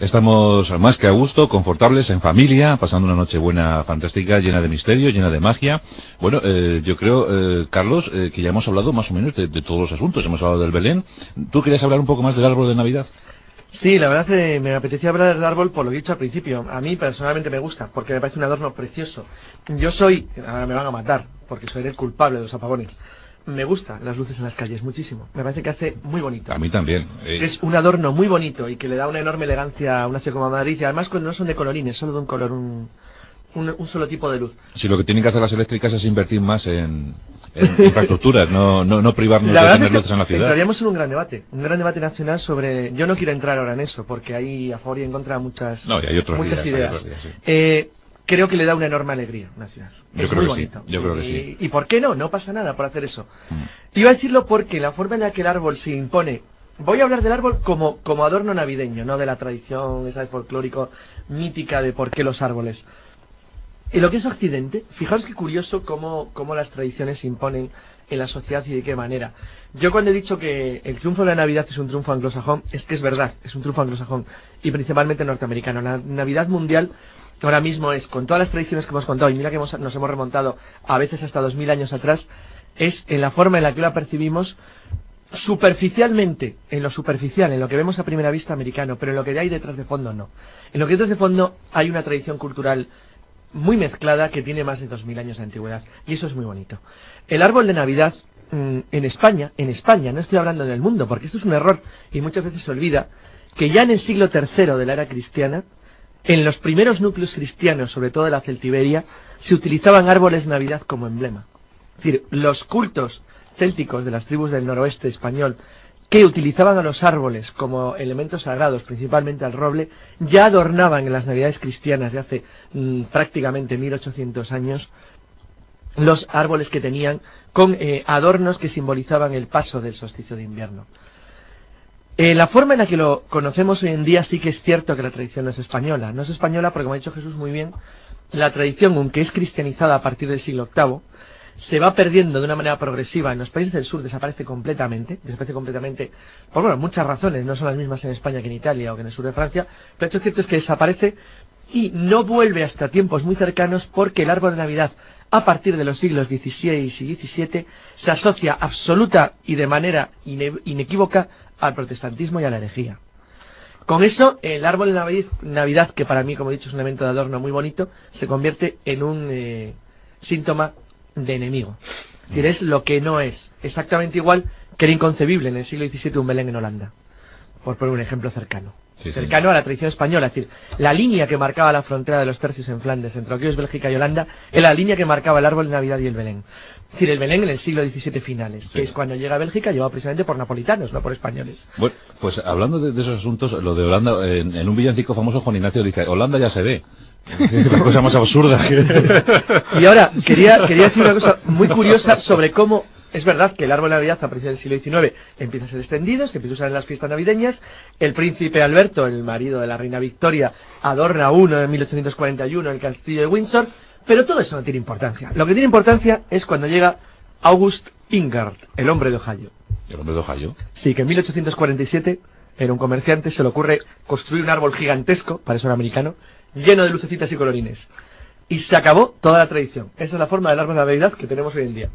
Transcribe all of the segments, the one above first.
Estamos más que a gusto, confortables, en familia, pasando una noche buena, fantástica, llena de misterio, llena de magia. Bueno, eh, yo creo, eh, Carlos, eh, que ya hemos hablado más o menos de, todos los asuntos. Hemos hablado del Belén. ¿Tú querías hablar un poco más del árbol de Navidad? Sí, la verdad que me apetecía hablar del árbol por lo dicho al principio. A mí personalmente me gusta, porque me parece un adorno precioso. Yo soy, ahora me van a matar, porque soy el culpable de los apagones me gustan las luces en las calles, muchísimo. Me parece que hace muy bonito. A mí también. Eh. Es un adorno muy bonito y que le da una enorme elegancia a una ciudad como Madrid. Y además cuando no son de colorines, solo de un color, un, un, solo tipo de luz. Si lo que tienen que hacer las eléctricas es invertir más en, en infraestructuras, no, no, no privarnos la de tener luces en la ciudad. Entraríamos en un gran debate, un gran debate nacional sobre... Yo no quiero entrar ahora en eso, porque hay a favor y en contra muchas, no, y hay otros muchas días, ideas. Hay otros días, sí. eh, creo que le da una enorme alegría ciudad. Yo es creo muy que bonito. sí, yo creo que y, sí. ¿Y por qué no? No pasa nada por hacer eso. Mm. Iba a decirlo porque la forma en la que el árbol se impone... Voy a hablar del árbol como, como adorno navideño, no de la tradición esa de folclórico mítica de por qué los árboles. En lo que es Occidente, fijaros qué curioso cómo, cómo las tradiciones se imponen en la sociedad y de qué manera. Yo cuando he dicho que el triunfo de la Navidad es un triunfo anglosajón, es que es verdad, es un triunfo anglosajón y principalmente norteamericano. La Navidad mundial ahora mismo es, con todas las tradiciones que hemos contado, y mira que hemos, nos hemos remontado a veces hasta dos mil años atrás, es en la forma en la que la percibimos superficialmente, en lo superficial, en lo que vemos a primera vista americano, pero en lo que hay detrás de fondo no. En lo que hay detrás de fondo hay una tradición cultural muy mezclada que tiene más de dos mil años de antigüedad y eso es muy bonito. El árbol de Navidad mmm, en España, en España, no estoy hablando del mundo, porque esto es un error y muchas veces se olvida que ya en el siglo III de la era cristiana, en los primeros núcleos cristianos, sobre todo de la Celtiberia, se utilizaban árboles Navidad como emblema. Es decir, los cultos célticos de las tribus del noroeste español que utilizaban a los árboles como elementos sagrados, principalmente al roble, ya adornaban en las navidades cristianas de hace mmm, prácticamente 1800 años los árboles que tenían con eh, adornos que simbolizaban el paso del solsticio de invierno. Eh, la forma en la que lo conocemos hoy en día sí que es cierto que la tradición no es española. No es española porque, como ha dicho Jesús muy bien, la tradición, aunque es cristianizada a partir del siglo VIII, se va perdiendo de una manera progresiva. En los países del sur desaparece completamente, desaparece completamente, por bueno, muchas razones, no son las mismas en España que en Italia o que en el sur de Francia, pero el hecho cierto es que desaparece y no vuelve hasta tiempos muy cercanos porque el árbol de Navidad, a partir de los siglos XVI y XVII, se asocia absoluta y de manera ine inequívoca al protestantismo y a la herejía. Con eso, el árbol de Navidad, Navidad, que para mí, como he dicho, es un elemento de adorno muy bonito, se convierte en un eh, síntoma de enemigo. Es decir, es lo que no es. Exactamente igual que era inconcebible en el siglo XVII un Belén en Holanda. Por poner un ejemplo cercano. Sí, cercano sí. a la tradición española. Es decir, la línea que marcaba la frontera de los tercios en Flandes entre lo que es Bélgica y Holanda era la línea que marcaba el árbol de Navidad y el Belén. Es decir, el Belén en el siglo XVII finales, Sí. que es cuando llega a Bélgica llevado precisamente por napolitanos, no por españoles. Bueno, pues hablando de, de esos asuntos, lo de Holanda, en, en un villancico famoso Juan Ignacio dice, Holanda ya se ve. La cosa más absurda que... Y ahora, quería, quería decir una cosa muy curiosa sobre cómo es verdad que el árbol de Navidad a principios del siglo XIX empieza a ser extendido, se empieza a usar en las fiestas navideñas. El príncipe Alberto, el marido de la reina Victoria, adorna uno en 1841 en el castillo de Windsor, pero todo eso no tiene importancia. Lo que tiene importancia es cuando llega August Ingard, el hombre de Ohio. El hombre de Ohio. Sí, que en 1847 era un comerciante, se le ocurre construir un árbol gigantesco, para eso era americano, lleno de lucecitas y colorines. Y se acabó toda la tradición. Esa es la forma del árbol de Navidad que tenemos hoy en día.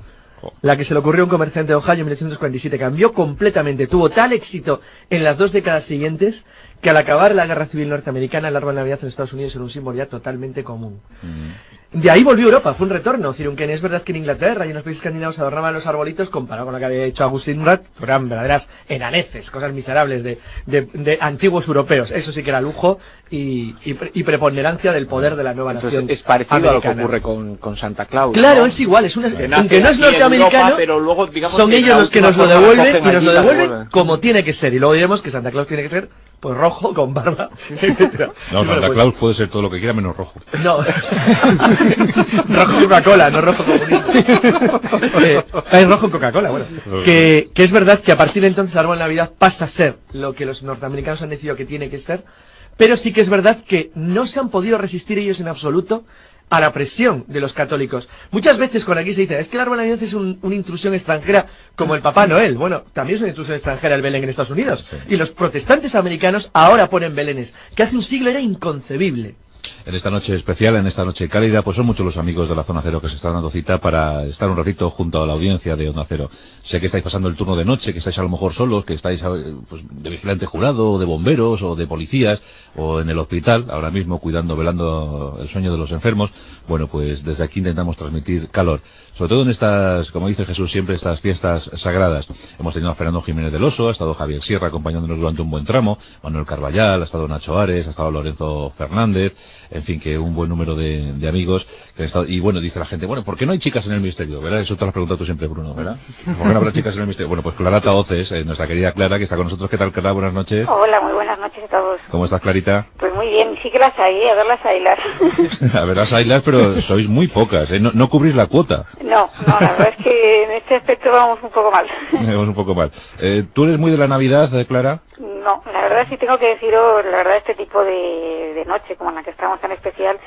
La que se le ocurrió a un comerciante de Ohio en 1847 cambió completamente, tuvo tal éxito en las dos décadas siguientes que al acabar la guerra civil norteamericana el árbol de Navidad en Estados Unidos era un símbolo ya totalmente común. Mm. De ahí volvió Europa, fue un retorno. Aunque es verdad que en Inglaterra y en los países escandinavos adornaban los arbolitos comparado con lo que había hecho Agustín Rat, eran verdaderas enaneces, cosas miserables de, de, de antiguos europeos. Eso sí que era lujo y, y, y preponderancia del poder de la nueva Entonces nación. es parecido a lo que ocurre con, con Santa Claus. Claro, ¿no? es igual, es una, Que nace aunque no es norteamericano, Europa, pero luego, digamos son que ellos los que nos lo devuelven y nos lo devuelven. como tiene que ser. Y luego diremos que Santa Claus tiene que ser pues rojo, con barba, etcétera. No, Y bueno, Santa pues- Claus puede ser todo lo que quiera menos rojo. No. rojo Coca-Cola, no rojo comunismo. Eh, es rojo Coca-Cola, bueno. Que, que es verdad que a partir de entonces el árbol de Navidad pasa a ser lo que los norteamericanos han decidido que tiene que ser, pero sí que es verdad que no se han podido resistir ellos en absoluto a la presión de los católicos. Muchas veces con aquí se dice, es que el árbol de Navidad es un- una intrusión extranjera como el Papá Noel. Bueno, también es una intrusión extranjera el Belén en Estados Unidos. Sí. Y los protestantes americanos ahora ponen Belenes, que hace un siglo era inconcebible. En esta noche especial, en esta noche cálida, pues son muchos los amigos de la Zona Cero que se están dando cita para estar un ratito junto a la audiencia de Onda Cero. Sé que estáis pasando el turno de noche, que estáis a lo mejor solos, que estáis eh, pues, de vigilante jurado, o de bomberos, o de policías, o en el hospital, ahora mismo cuidando, velando el sueño de los enfermos. Bueno, pues desde aquí intentamos transmitir calor. Sobre todo en estas, como dice Jesús siempre, estas fiestas sagradas. Hemos tenido a Fernando Jiménez del Oso, ha estado Javier Sierra acompañándonos durante un buen tramo, Manuel Carballal, ha estado Nacho Ares, ha estado Lorenzo Fernández, en fin, que un buen número de, de amigos que han estado, y bueno, dice la gente, bueno, ¿por qué no hay chicas en el misterio? ¿Verdad? Eso te lo has preguntado tú siempre, Bruno, ¿verdad? ¿Por qué no habrá chicas en el misterio? Bueno, pues Clara Taoces, eh, nuestra querida Clara, que está con nosotros. ¿Qué tal, Clara? Buenas noches. Hola, muy buenas noches a todos. ¿Cómo estás, Clarita? Pues muy bien, sí que las hay, a ver las ailas. A ver, las ailas, pero sois muy pocas, ¿eh? No, no cubrís la cuota. no, no, la verdad es que en este aspecto vamos un poco mal. Vamos un poco mal. Eh, ¿Tú eres muy de la Navidad, eh, Clara? No, la verdad sí tengo que deciros, la verdad este tipo de, de noche como en la que estamos tan especial,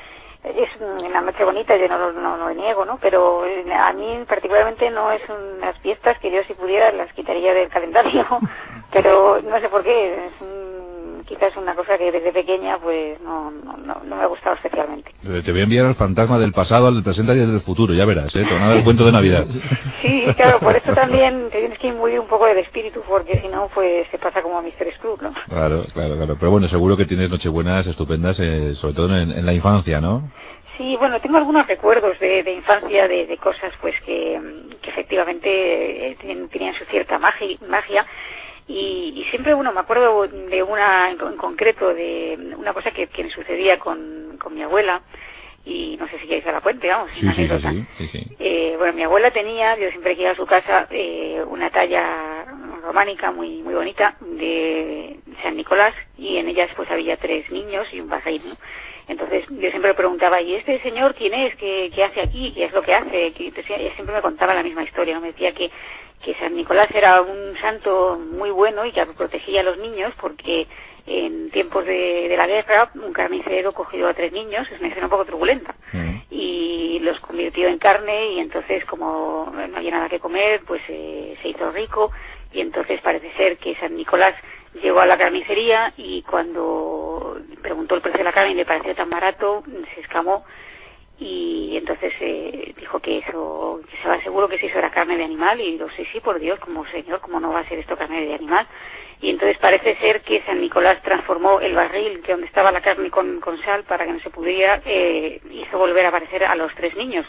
es una noche bonita, yo no lo no, lo niego, ¿no? Pero eh, a mí particularmente no es unas fiestas que yo si pudiera las quitaría del calendario, pero no sé por qué, es un- quizás una cosa que desde pequeña pues no, no, no, no me ha gustado especialmente. Eh, Te voy a enviar al fantasma del pasado, al del presente y al del futuro, ya verás, ¿eh? Te van a dar el cuento de Navidad. Sí, claro, por eso también te tienes que imbuir un poco del espíritu, porque si no, pues se pasa como a Mr. Scrooge, ¿no? Claro, claro, claro. Pero bueno, seguro que tienes nochebuenas estupendas, eh, sobre todo en, en la infancia, ¿no? Sí, bueno, tengo algunos recuerdos de, de infancia, de, de cosas pues que, que efectivamente eh, tenían, tenían su cierta magi- magia. Y, y siempre, bueno, me acuerdo de una en, con- en concreto, de una cosa que, que me sucedía con, con mi abuela, y no sé si queréis dar la cuenta, vamos. Sí, una sí, sí, anécdota. sí, sí, sí. Eh, bueno, mi abuela tenía, yo siempre que iba a su casa, eh, una talla románica muy muy bonita de San Nicolás y en ellas pues había tres niños y un ¿no? Entonces yo siempre le preguntaba, ¿y este señor quién es? ¿Qué, qué hace aquí? ¿Qué es lo que hace? Que- ella siempre me contaba la misma historia, ¿no? Me decía que, que San Nicolás era un santo muy bueno y que protegía a los niños porque en tiempos de, de la guerra un carnicero cogió a tres niños, es una escena un poco turbulenta Mm. y los convirtió en carne y entonces como no había nada que comer pues eh, se hizo rico y entonces parece ser que San Nicolás llegó a la carnicería y cuando preguntó el precio de la carne y le pareció tan barato se escamó y entonces eh, dijo que eso que va seguro que si eso era carne de animal y digo sí sí por Dios como señor cómo no va a ser esto carne de animal y entonces parece ser que San Nicolás transformó el barril que donde estaba la carne con, con sal para que no se pudiera, eh, hizo volver a aparecer a los tres niños.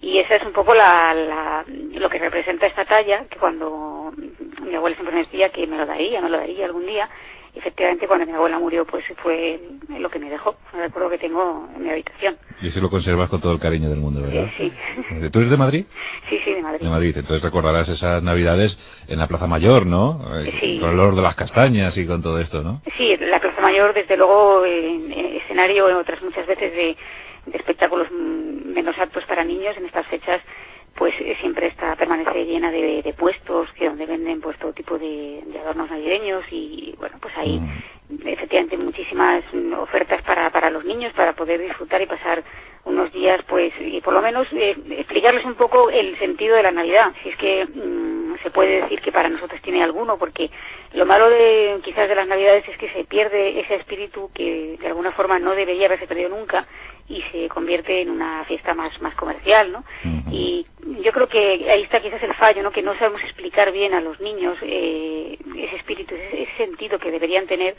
Y esa es un poco la, la- lo que representa esta talla, que cuando mi abuela siempre me decía que me lo daría, me lo daría algún día, efectivamente cuando mi abuela murió pues fue lo que me dejó, un recuerdo que tengo en mi habitación. Y ese lo conservas con todo el cariño del mundo, ¿verdad? Sí, sí. ¿Tú eres de Madrid? Sí, sí, de Madrid. De Madrid, entonces recordarás esas navidades en la Plaza Mayor, ¿no? Eh, Sí. Con el olor de las castañas y con todo esto, ¿no? Sí, la Plaza Mayor, desde luego, en escenario en otras muchas veces de, de espectáculos mm, menos aptos para niños en estas fechas, pues eh, siempre está permanece llena de, de puestos que donde venden pues todo tipo de, de adornos navideños y bueno pues hay efectivamente muchísimas mm, ofertas para para los niños para poder disfrutar y pasar unos días pues y por lo menos eh, explicarles un poco el sentido de la Navidad. Si es que mm, se puede decir que para nosotros tiene alguno porque lo malo de quizás de las Navidades es que se pierde ese espíritu que de alguna forma no debería haberse perdido nunca y se convierte en una fiesta más más comercial, ¿no? Y yo creo que ahí está quizás el fallo, ¿no? Que no sabemos explicar bien a los niños eh, ese espíritu, ese, ese sentido que deberían tener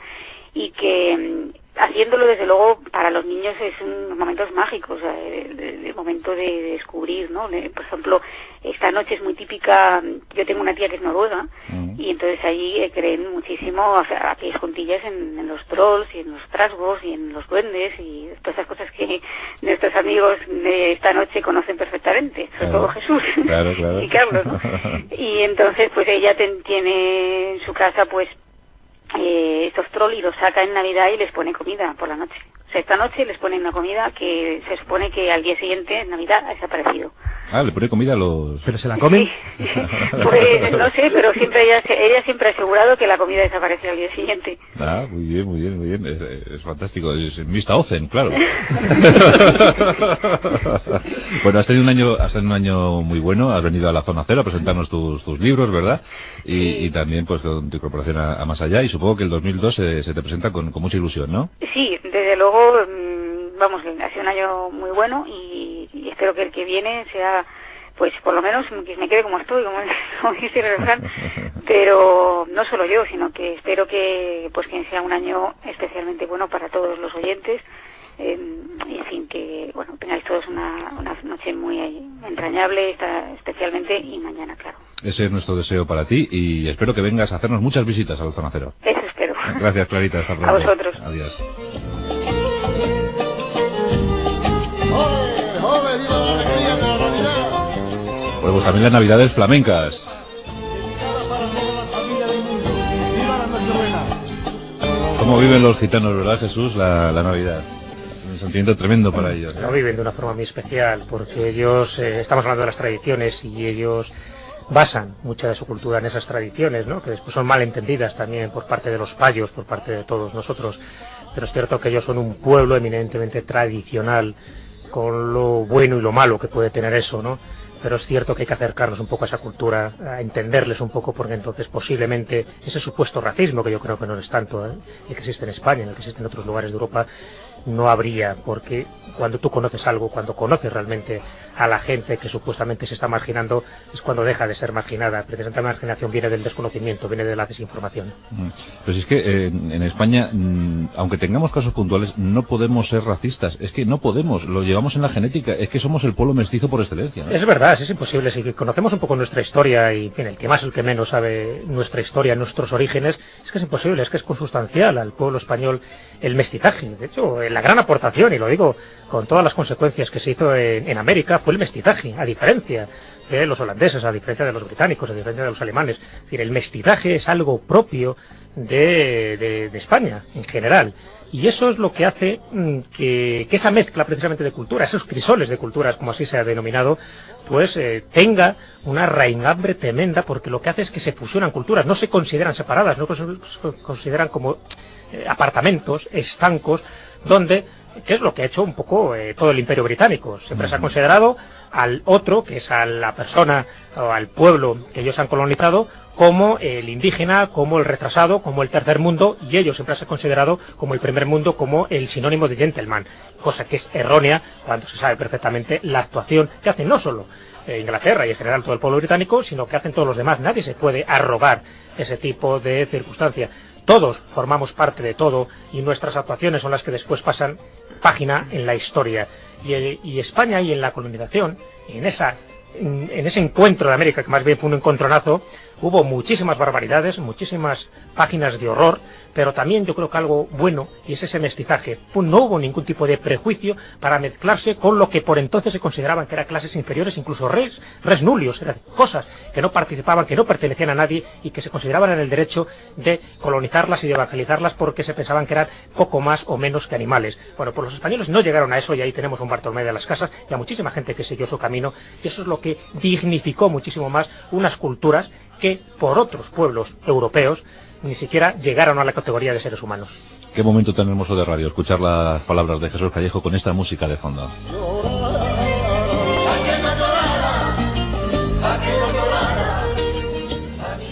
y que haciéndolo desde luego para los niños es unos momentos mágicos, o sea, el, el- el momento de, de descubrir, ¿no? Por ejemplo, esta noche es muy típica, mm, yo tengo una tía que es noruega Ujú. y entonces allí eh, creen muchísimo, o sea, aquellas juntillas en, en los trolls y en los trasgos y en los duendes y todas esas cosas que nuestros amigos de esta noche conocen perfectamente, sobre Claro. todo Jesús Claro, claro. y Carlos, ¿no? Y entonces pues ella ten- tiene en su casa pues eh, estos control y los saca en Navidad y les pone comida por la noche. Sea, esta noche les ponen una comida que se supone que al día siguiente, en Navidad, ha desaparecido. Ah, le pone comida a los... ¿Pero se la comen? Sí. Pues no sé, pero siempre ella, ella siempre ha asegurado que la comida desaparece al día siguiente. Ah, muy bien, muy bien, muy bien. Es, es fantástico. Es Mista Ozen, claro. bueno, has tenido un año, has tenido un año muy bueno. Has venido a la zona cero a presentarnos tus, tus libros, ¿verdad? Y, Sí. y también, pues, con tu incorporación a, a Más Allá. Y supongo que el 2002 se, se te presenta con, con mucha ilusión, ¿no? Sí, desde luego, mm, vamos, ha sido un año muy bueno y, y espero que el que viene sea, pues por lo menos que me quede como estoy, como, como dice el refrán, pero no solo yo, sino que espero que, pues que sea un año especialmente bueno para todos los oyentes eh, y en fin, que, bueno, tengáis todos una, una noche muy entrañable, esta- especialmente y mañana, claro. Ese es nuestro deseo para ti y espero que vengas a hacernos muchas visitas a la zona cero. Eso espero. Gracias, Clarita. Hasta pronto. vosotros. Adiós. Bueno, pues también las navidades flamencas. ¿Cómo viven los gitanos, verdad, Jesús, la, la Navidad? Un sentimiento tremendo para ellos. ¿eh? Lo viven de una forma muy especial, porque ellos, eh, estamos hablando de las tradiciones y ellos basan mucha de su cultura en esas tradiciones, ¿no? que después son mal entendidas también por parte de los payos, por parte de todos nosotros. Pero es cierto que ellos son un pueblo eminentemente tradicional, con lo bueno y lo malo que puede tener eso, ¿no? Pero es cierto que hay que acercarnos un poco a esa cultura, a entenderles un poco, porque entonces posiblemente ese supuesto racismo, que yo creo que no es tanto ¿eh? el que existe en España, el que existe en otros lugares de Europa, no habría, porque cuando tú conoces algo, cuando conoces realmente a la gente que supuestamente se está marginando, es cuando deja de ser marginada. Precisamente la marginación viene del desconocimiento, viene de la desinformación. Mm. Pero si es que eh, en, España, mm, aunque tengamos casos puntuales, no podemos ser racistas. Es que no podemos, lo llevamos en la genética. Es que somos el pueblo mestizo por excelencia. ¿no? Es verdad, es imposible. Si conocemos un poco nuestra historia y en fin, el que más, el que menos sabe nuestra historia, nuestros orígenes, es que es imposible, es que es consustancial al pueblo español el mestizaje. De hecho, la gran aportación, y lo digo con todas las consecuencias que se hizo en, en América, fue el mestizaje, a diferencia de los holandeses, a diferencia de los británicos, a diferencia de los alemanes. Es decir, el mestizaje es algo propio de, España en general. Y eso es lo que hace mm, que, que esa mezcla precisamente de culturas, esos crisoles de culturas, como así se ha denominado, pues eh, tenga una raigambre tremenda, porque lo que hace es que se fusionan culturas, no se consideran separadas, no se consideran como eh, apartamentos, estancos, donde, que es lo que ha hecho un poco eh, todo el imperio británico. Siempre se ha considerado al otro, que es a la persona o al pueblo que ellos han colonizado, como el indígena, como el retrasado, como el tercer mundo, y ellos siempre se han considerado como el primer mundo, como el sinónimo de gentleman, cosa que es errónea cuando se sabe perfectamente la actuación que hacen no solo eh, Inglaterra y en general todo el pueblo británico, sino que hacen todos los demás. Nadie se puede arrogar ese tipo de circunstancia. Todos formamos parte de todo y nuestras actuaciones son las que después pasan página en la historia. Y, y España y en la colonización, en esa en ese encuentro de América, que más bien fue un encontronazo, hubo muchísimas barbaridades, muchísimas páginas de horror, pero también yo creo que algo bueno, y es ese mestizaje. No hubo ningún tipo de prejuicio para mezclarse con lo que por entonces se consideraban que eran clases inferiores, incluso res, res nullius, eran cosas que no participaban, que no pertenecían a nadie y que se consideraban en el derecho de colonizarlas y de evangelizarlas porque se pensaban que eran poco más o menos que animales. Bueno, pues los españoles no llegaron a eso y ahí tenemos un Bartolomé de las Casas y a muchísima gente que siguió su camino y eso es lo que dignificó muchísimo más unas culturas que por otros pueblos europeos ni siquiera llegaron a la categoría de seres humanos. Qué momento tan hermoso de radio, escuchar las palabras de Jesús Callejo con esta música de fondo.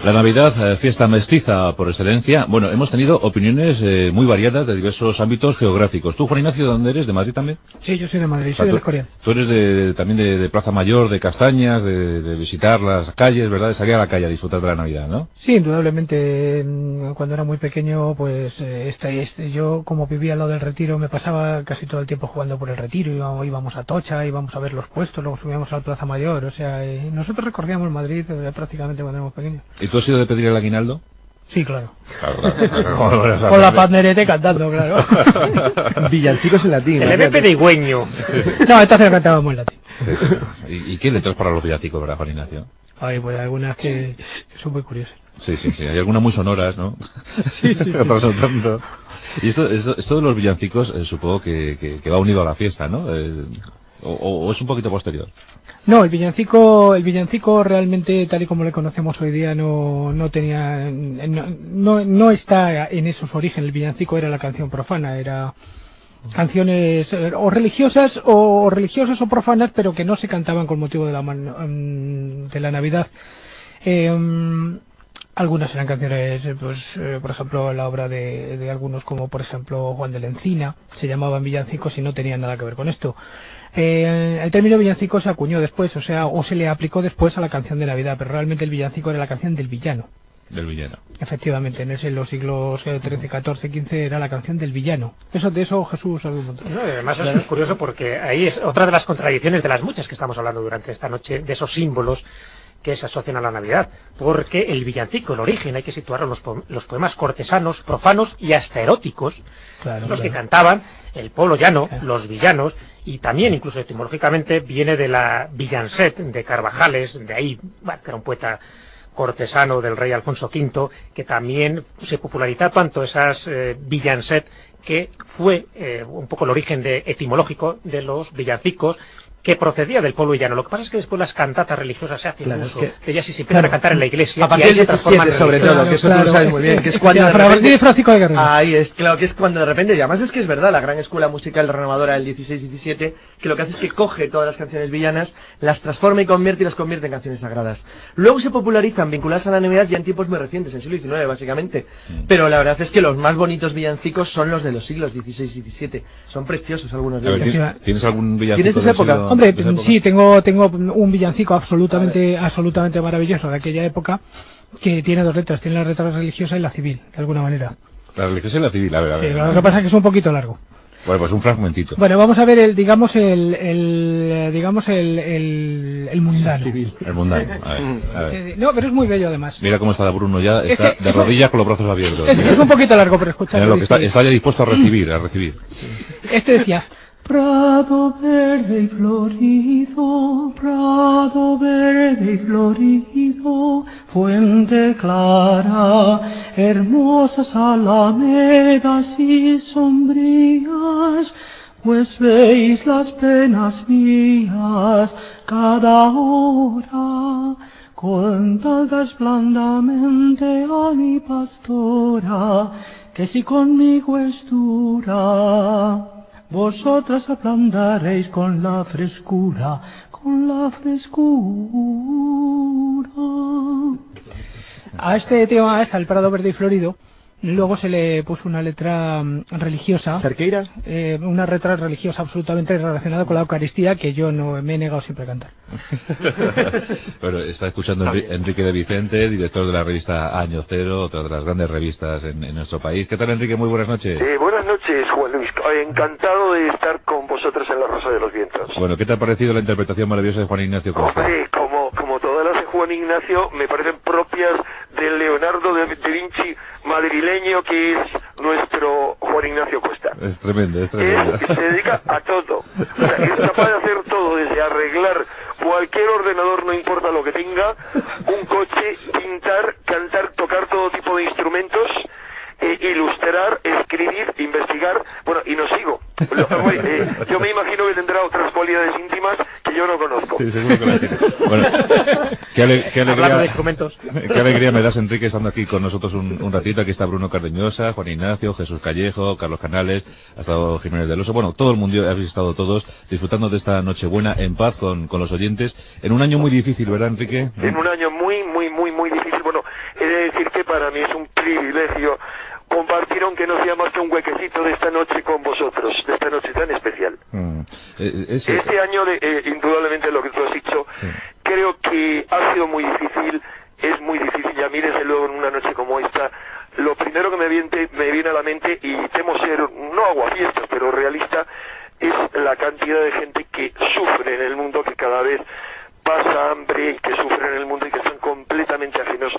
La Navidad, eh, fiesta mestiza por excelencia. Bueno, hemos tenido opiniones eh, muy variadas de diversos ámbitos geográficos. ¿Tú, Juan Ignacio, de dónde eres? ¿De Madrid también? Sí, yo soy de Madrid, soy de tú, eres de, también de, de Plaza Mayor, de Castañas, de, de visitar las calles, ¿verdad? De salir a la calle a disfrutar de la Navidad, ¿no? Sí, indudablemente, cuando era muy pequeño, pues eh, este, este, yo como vivía al lado del retiro, me pasaba casi todo el tiempo jugando por el retiro, íbamos, íbamos a Tocha, íbamos a ver los puestos, luego subíamos a la Plaza Mayor, o sea, eh, nosotros recorríamos Madrid prácticamente cuando éramos pequeños. ¿Y tú has ido de pedir el aguinaldo? Sí, claro. Claro, claro. Con la pandereta y cantando, claro. Villancicos en latín. Se le ve pedigüeño. no, entonces lo cantábamos en latín. ¿Y, ¿Y qué letras para los villancicos, verdad, Juan Ignacio? Ay, pues algunas que, que son muy curiosas. Sí, sí, sí. Hay algunas muy sonoras, ¿no? Sí, sí, sí. Resaltando. Y esto, esto, esto de los villancicos, eh, supongo que, que, que va unido a la fiesta, ¿no? Eh, o- o es un poquito posterior. No, el villancico, el villancico realmente, tal y como le conocemos hoy día, no, no tenía, no, no, está en esos orígenes. El villancico era la canción profana, era canciones eh, o religiosas o religiosas o profanas, pero que no se cantaban con motivo de la, mm, de la Navidad. Eh, algunas eran canciones, eh, pues, eh, por ejemplo, la obra de, de algunos como, por ejemplo, Juan de la Encina, se llamaban villancicos y no tenían nada que ver con esto. Eh, el término villancico se acuñó después, o sea, o se le aplicó después a la canción de Navidad, pero realmente el villancico era la canción del villano. Del villano. Efectivamente, en, ese, en los siglos 13, 14, 15 era la canción del villano. Eso de eso Jesús sabe un montón. No, además es curioso porque ahí es otra de las contradicciones de las muchas que estamos hablando durante esta noche, de esos símbolos que se asocian a la Navidad. Porque el villancico, el origen, hay que situar los, po- los poemas cortesanos, profanos y hasta eróticos, Claro, los que cantaban el pueblo llano, Claro. los villanos, y también, incluso etimológicamente, viene de la villancet de Carvajales, de ahí, bueno, que era un poeta cortesano del rey Alfonso V, que también se popularizó tanto esas eh, villancet que fue eh, un poco el origen de, etimológico de los villancicos que procedía del pueblo llano. Lo que pasa es que después las cantatas religiosas se hacen Claro, uso es que- de ellas y se empiezan Claro. a cantar en la iglesia. A partir transforman 17 en sobre todo, que eso tú lo sabes muy bien, que es cuando de para repente- partir de Francisco de Guerrero. Ahí es, claro, que es cuando de repente, y además es que es verdad, la gran escuela musical renovadora del 16-17, que lo que hace es que coge todas las canciones villanas, las transforma y convierte y las convierte en canciones sagradas. Luego se popularizan vinculadas a la Navidad ya en tiempos muy recientes, en el siglo XIX básicamente. Pero la verdad es que los más bonitos villancicos son los de los siglos XVI y XVII. Son preciosos algunos de ellos. ¿tienes, tienes algún villancico ¿Tienes de esa época? Hombre, sí, tengo, tengo un villancico absolutamente, absolutamente maravilloso de aquella época que tiene dos letras, tiene la letra religiosa y la civil, de alguna manera. La religiosa y la civil, a ver, a Sí, ver. lo que pasa es que es un poquito largo. Bueno, pues un fragmentito. Bueno, vamos a ver el, digamos el, el digamos el, el, el mundano. El mundano. A ver, a ver. Eh, no, pero es muy bello además. Mira cómo está Bruno ya, Es está que- de rodillas con los brazos abiertos. Es, un poquito largo, pero escucha. mira lo lo que está, está ya dispuesto a recibir, a recibir. Este decía, Prado verde y florido, prado verde y florido, fuente clara, hermosas alamedas y sombrías, pues veis las penas mías cada hora. Contad blandamente a mi pastora, que si conmigo es dura, vosotras ablandaréis con la frescura, con la frescura. A este tema, hasta el Prado Verde y Florido, luego se le puso una letra mm, religiosa, ¿Cerqueira? eh, una letra religiosa absolutamente relacionada con la Eucaristía que yo no me he negado siempre a cantar. Bueno, está escuchando Enri- Enrique de Vicente, director de la revista Año Cero, otra de las grandes revistas en, en nuestro país. ¿Qué tal, Enrique? Muy buenas noches. Eh, buenas noches, Juan Luis. Encantado de estar con vosotros en La Rosa de los Vientos. Bueno, ¿qué te ha parecido la interpretación maravillosa de Juan Ignacio Costa? Hombre, como, como todas las de Juan Ignacio, me parecen propias del Leonardo de, de Vinci madrileño, que es nuestro Juan Ignacio Costa. Es tremendo, es tremendo. Se dedica a todo. O sea, es capaz de hacer todo, desde arreglar cualquier ordenador, no importa lo que tenga, un coche, pintar, cantar, tocar todo tipo de instrumentos, eh, ilustrar, escribir, investigar, bueno, y no sigo. Lo- eh, yo me imagino que tendrá otras cualidades íntimas que yo no conozco. Sí, seguro que la tiene. Bueno, qué, ale- qué Hablando de alegría, qué alegría me das, Enrique, estando aquí con nosotros un, un ratito. Aquí está Bruno Cardeñosa, Juan Ignacio, Jesús Callejo, Carlos Canales, ha estado Jiménez del Oso. Bueno, todo el mundo, habéis estado todos disfrutando de esta Nochebuena en paz con, con los oyentes. En un año muy difícil, ¿verdad, Enrique? en un año muy, muy, muy, muy difícil. Bueno, he de decir que para mí es un privilegio compartir, aunque no sea más que un huequecito de esta noche con vosotros, de esta noche tan especial. Mm. Eh, es- Este año, de- eh, indudablemente, lo que tú has dicho, Sí. creo que ha sido muy difícil, es muy difícil, y a mí, desde luego, en una noche como esta, lo primero que me viene, me viene a la mente, y temo ser, no aguafiestas, pero realista, es la cantidad de gente que sufre en el mundo, que cada vez pasa hambre y que sufre en el mundo y que están completamente ajenos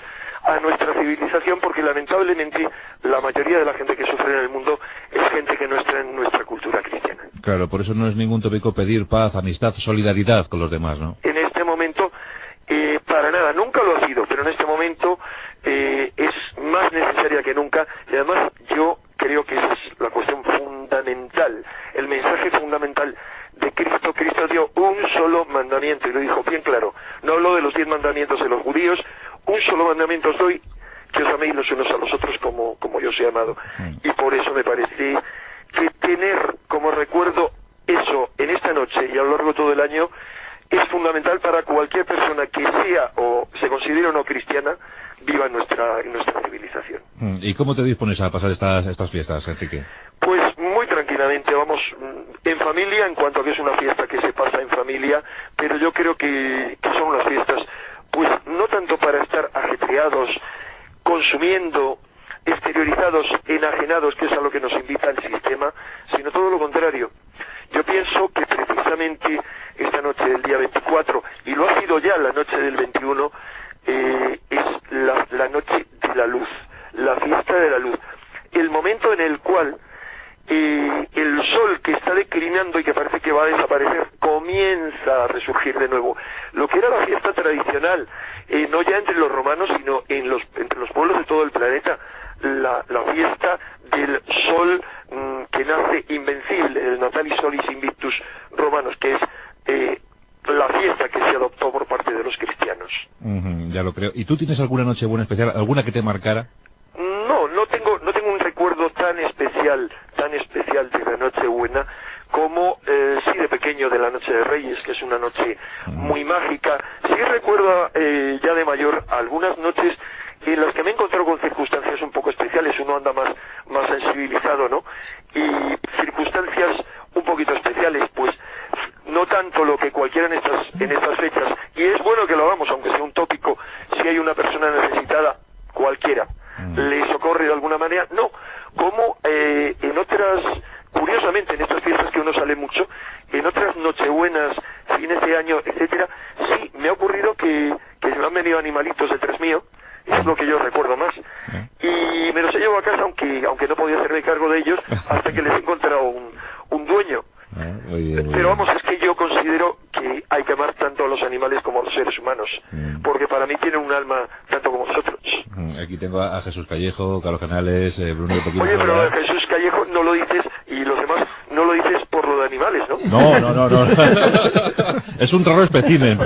a nuestra civilización porque lamentablemente la mayoría de la gente que sufre en el mundo es gente que no está en nuestra cultura cristiana. Claro, por eso no es ningún tópico pedir paz, amistad, solidaridad con los demás, ¿no? En este momento, eh, para nada, nunca lo ha sido, pero en este momento eh, que nunca y además yo creo que esa es la cuestión fundamental, el mensaje fundamental de Cristo. Cristo dio un solo mandamiento y lo dijo bien claro. No hablo de los diez mandamientos de los judíos, un solo mandamiento os doy que os améis los unos a los otros como, como yo os he amado. Y por eso me parece que tener como recuerdo eso en esta noche y a lo largo de todo el año es fundamental para cualquier persona que sea o se considere o no cristiana viva en nuestra, en nuestra civilización. Mm, ¿Y cómo te dispones a pasar estas, estas fiestas, Enrique? Pues muy tranquilamente, vamos, mm, en familia, en cuanto a que es una fiesta que se pasa en familia, pero yo creo que, que son unas fiestas, pues no tanto para estar ajetreados, consumiendo, exteriorizados, enajenados, que es a lo que nos invita el sistema, sino todo lo contrario. Yo pienso que precisamente esta noche del día 24, y lo ha sido ya la noche del 21, eh, es la, la noche de la luz, la fiesta de la luz. El momento en el cual eh, el sol que está declinando y que parece que va a desaparecer comienza a resurgir de nuevo. Lo que era la fiesta tradicional, eh, no ya entre los romanos, sino en los, entre los pueblos de todo el planeta, la, la fiesta del sol mm, que nace invencible, el Natalis Solis Invictus Romanos, que es eh, la fiesta que se adoptó por parte de los cristianos. Ya lo creo. ¿Y tú tienes alguna noche buena especial, alguna que te marcara? No, no tengo, no tengo un recuerdo tan especial, tan especial de la Nochebuena como eh, sí de pequeño de la Noche de Reyes, que es una noche muy mágica. Sí recuerdo eh, ya de mayor algunas noches en las que me he encontrado con circunstancias un poco especiales, uno anda más, más sensibilizado, ¿no? Y circunstancias un poquito especiales, pues no tanto lo que cualquiera en estas, en estas fechas, y es bueno que lo hagamos, aunque sea un tópico, si hay una persona necesitada, cualquiera, le socorre de alguna manera, no, como eh, en otras, curiosamente en estas fiestas que uno sale mucho, en otras nochebuenas, fines de año, etcétera, sí, me ha ocurrido que, que se me han venido animalitos detrás mío, es lo que yo recuerdo más. Y me los he llevado a casa, aunque, aunque no podía hacerme cargo de ellos, hasta que les he encontrado un, un dueño. Ah, muy bien, muy Pero bien. vamos, es que yo considero que hay que amar tanto a los animales como a los seres humanos, Mm. porque para mí tienen un alma tanto como nosotros. Mm, Aquí tengo a a Jesús Callejo, Carlos Canales, eh, Bruno de Poquito. Oye, pero Jesús Callejo no lo dices, y los demás no lo dices por lo de animales, ¿no? No, no, no, no. es un raro espécimen.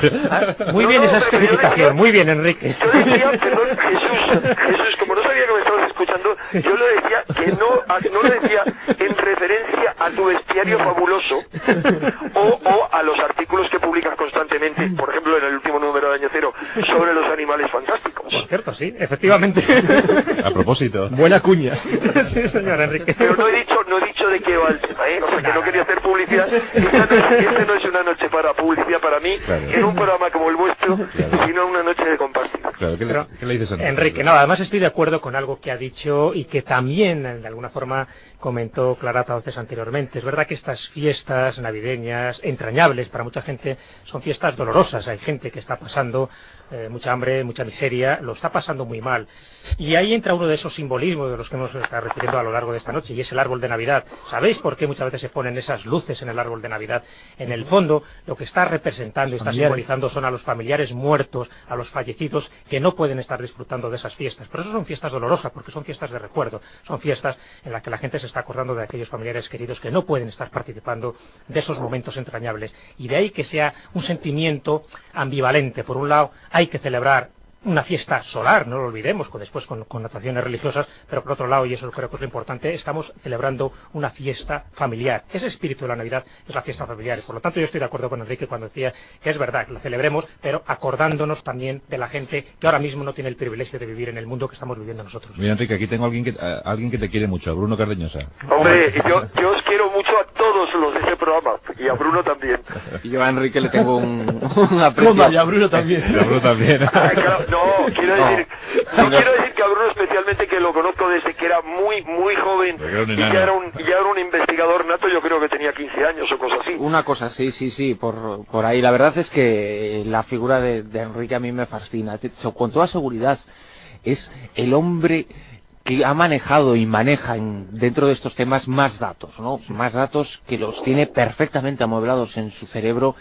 Muy No, bien no, esa especificación, decía- muy bien, Enrique. Yo decía, perdón, Jesús, Jesús, como no sabía que me estabas escuchando, yo le decía que no, no lo decía en referencia a tu bestiario fabuloso o, o a los artículos que publicas constantemente, por ejemplo en el último número de Año Cero, sobre los animales fantásticos. Cierto, sí, efectivamente. A propósito. Buena cuña. sí, señor Enrique. Pero no he dicho, no he dicho de qué va el tema, ¿eh? O sea, que no quería hacer publicidad. Esta no es, esta no es una noche para publicidad para mí, Claro. en un programa como el vuestro, Claro. sino una noche de compartir. Claro, ¿qué, le, Pero, qué le dices a Enrique, no, además estoy de acuerdo con algo que ha dicho y que también, eh, de alguna forma, comentó Clara Tauces anteriormente. Es verdad que estas fiestas navideñas, entrañables para mucha gente, son fiestas dolorosas. Hay gente que está pasando eh, mucha hambre, mucha miseria, lo está pasando muy mal. Y ahí entra uno de esos simbolismos de los que hemos estado refiriendo a lo largo de esta noche, y es el árbol de Navidad. ¿Sabéis por qué muchas veces se ponen esas luces en el árbol de Navidad? En el fondo, lo que está representando y está simbolizando son a los familiares muertos, a los fallecidos, que no pueden estar disfrutando de esas fiestas. Pero eso son fiestas dolorosas, porque son fiestas de recuerdo. Son fiestas en las que la gente se está acordando de aquellos familiares queridos que no pueden estar participando de esos momentos entrañables. Y de ahí que sea un sentimiento ambivalente. Por un lado, hay que celebrar una fiesta solar, no lo olvidemos, con, después con connotaciones religiosas, pero por otro lado, y eso creo que es lo importante, estamos celebrando una fiesta familiar. Ese espíritu de la Navidad es la fiesta familiar. Por lo tanto, yo estoy de acuerdo con Enrique cuando decía que es verdad, que la celebremos, pero acordándonos también de la gente que ahora mismo no tiene el privilegio de vivir en el mundo que estamos viviendo nosotros. Mira, Enrique, aquí tengo a alguien que, a alguien que te quiere mucho, a Bruno Cardeñosa. Hombre, yo, yo os quiero y a Bruno también. Y yo a Enrique le tengo un, un aprecio. Toma, y a Bruno también. Y a Bruno también. Claro, no, quiero No. decir, Sí, no no. quiero decir que a Bruno especialmente que lo conozco desde que era muy, muy joven y ya era un, ya era un investigador nato, yo creo que tenía 15 años o cosas así. Una cosa, sí, sí, sí, por, por ahí. La verdad es que la figura de, de Enrique a mí me fascina. Con toda seguridad, es el hombre que ha manejado y maneja en- dentro de estos temas más datos, ¿no? Más datos que los tiene perfectamente amueblados en su cerebro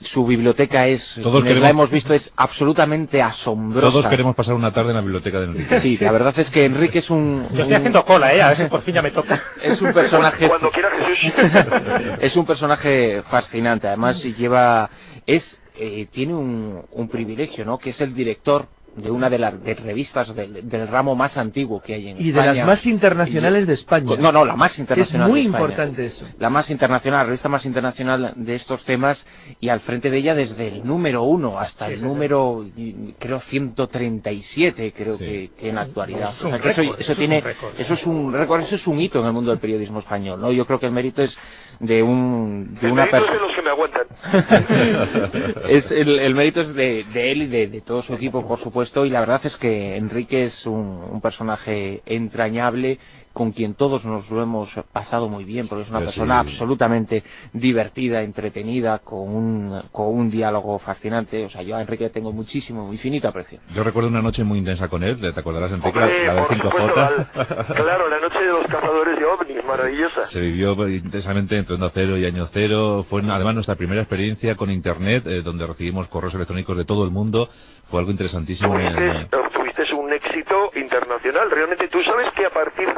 su biblioteca es, Todos queremos- la hemos visto, es absolutamente asombrosa. Todos queremos pasar una tarde en la biblioteca de Enrique. Sí, la verdad es que Enrique es un... Yo estoy un- haciendo cola, ¿eh? A ver si por fin ya me toca. Es un personaje... Cuando quiera Jesús. es un personaje fascinante. Además lleva, es, eh, tiene un, un privilegio, ¿no? Que es el director de una de las de revistas del, del ramo más antiguo que hay en Y de España. las más internacionales de España. No, no, la más Es internacional. muy de España. importante eso. La más internacional, la revista más internacional de estos temas y al frente de ella desde el número uno hasta Sí, el sí, sí. número, y- creo, 137, creo Sí. que, que en la actualidad. Es O sea, que eso, récord, eso eso es tiene, récord. eso es un récord, eso es un hito en el mundo del periodismo español, ¿no? Yo creo que el mérito es de un, de El una es persona. de los que me aguantan. es el, el mérito es de, de él y de, de todo su equipo, por supuesto, y la verdad es que Enrique es un, personaje entrañable con quien todos nos lo hemos pasado muy bien, porque es una Sí, persona sí. absolutamente divertida, entretenida, con un, con un diálogo fascinante. O sea, yo a Enrique le tengo muchísimo, infinito aprecio. Yo recuerdo una noche muy intensa con él, ¿te acordarás, Enrique? Hombre, la de por 5J. supuesto, la- claro, la noche de los cazadores de ovnis, maravillosa. Se vivió intensamente entre Onda Cero y Año Cero. Fue además nuestra primera experiencia con Internet, eh, donde recibimos correos electrónicos de todo el mundo. Fue algo interesantísimo. en- Tuviste, tuviste un éxito internacional. Realmente tú sabes que a partir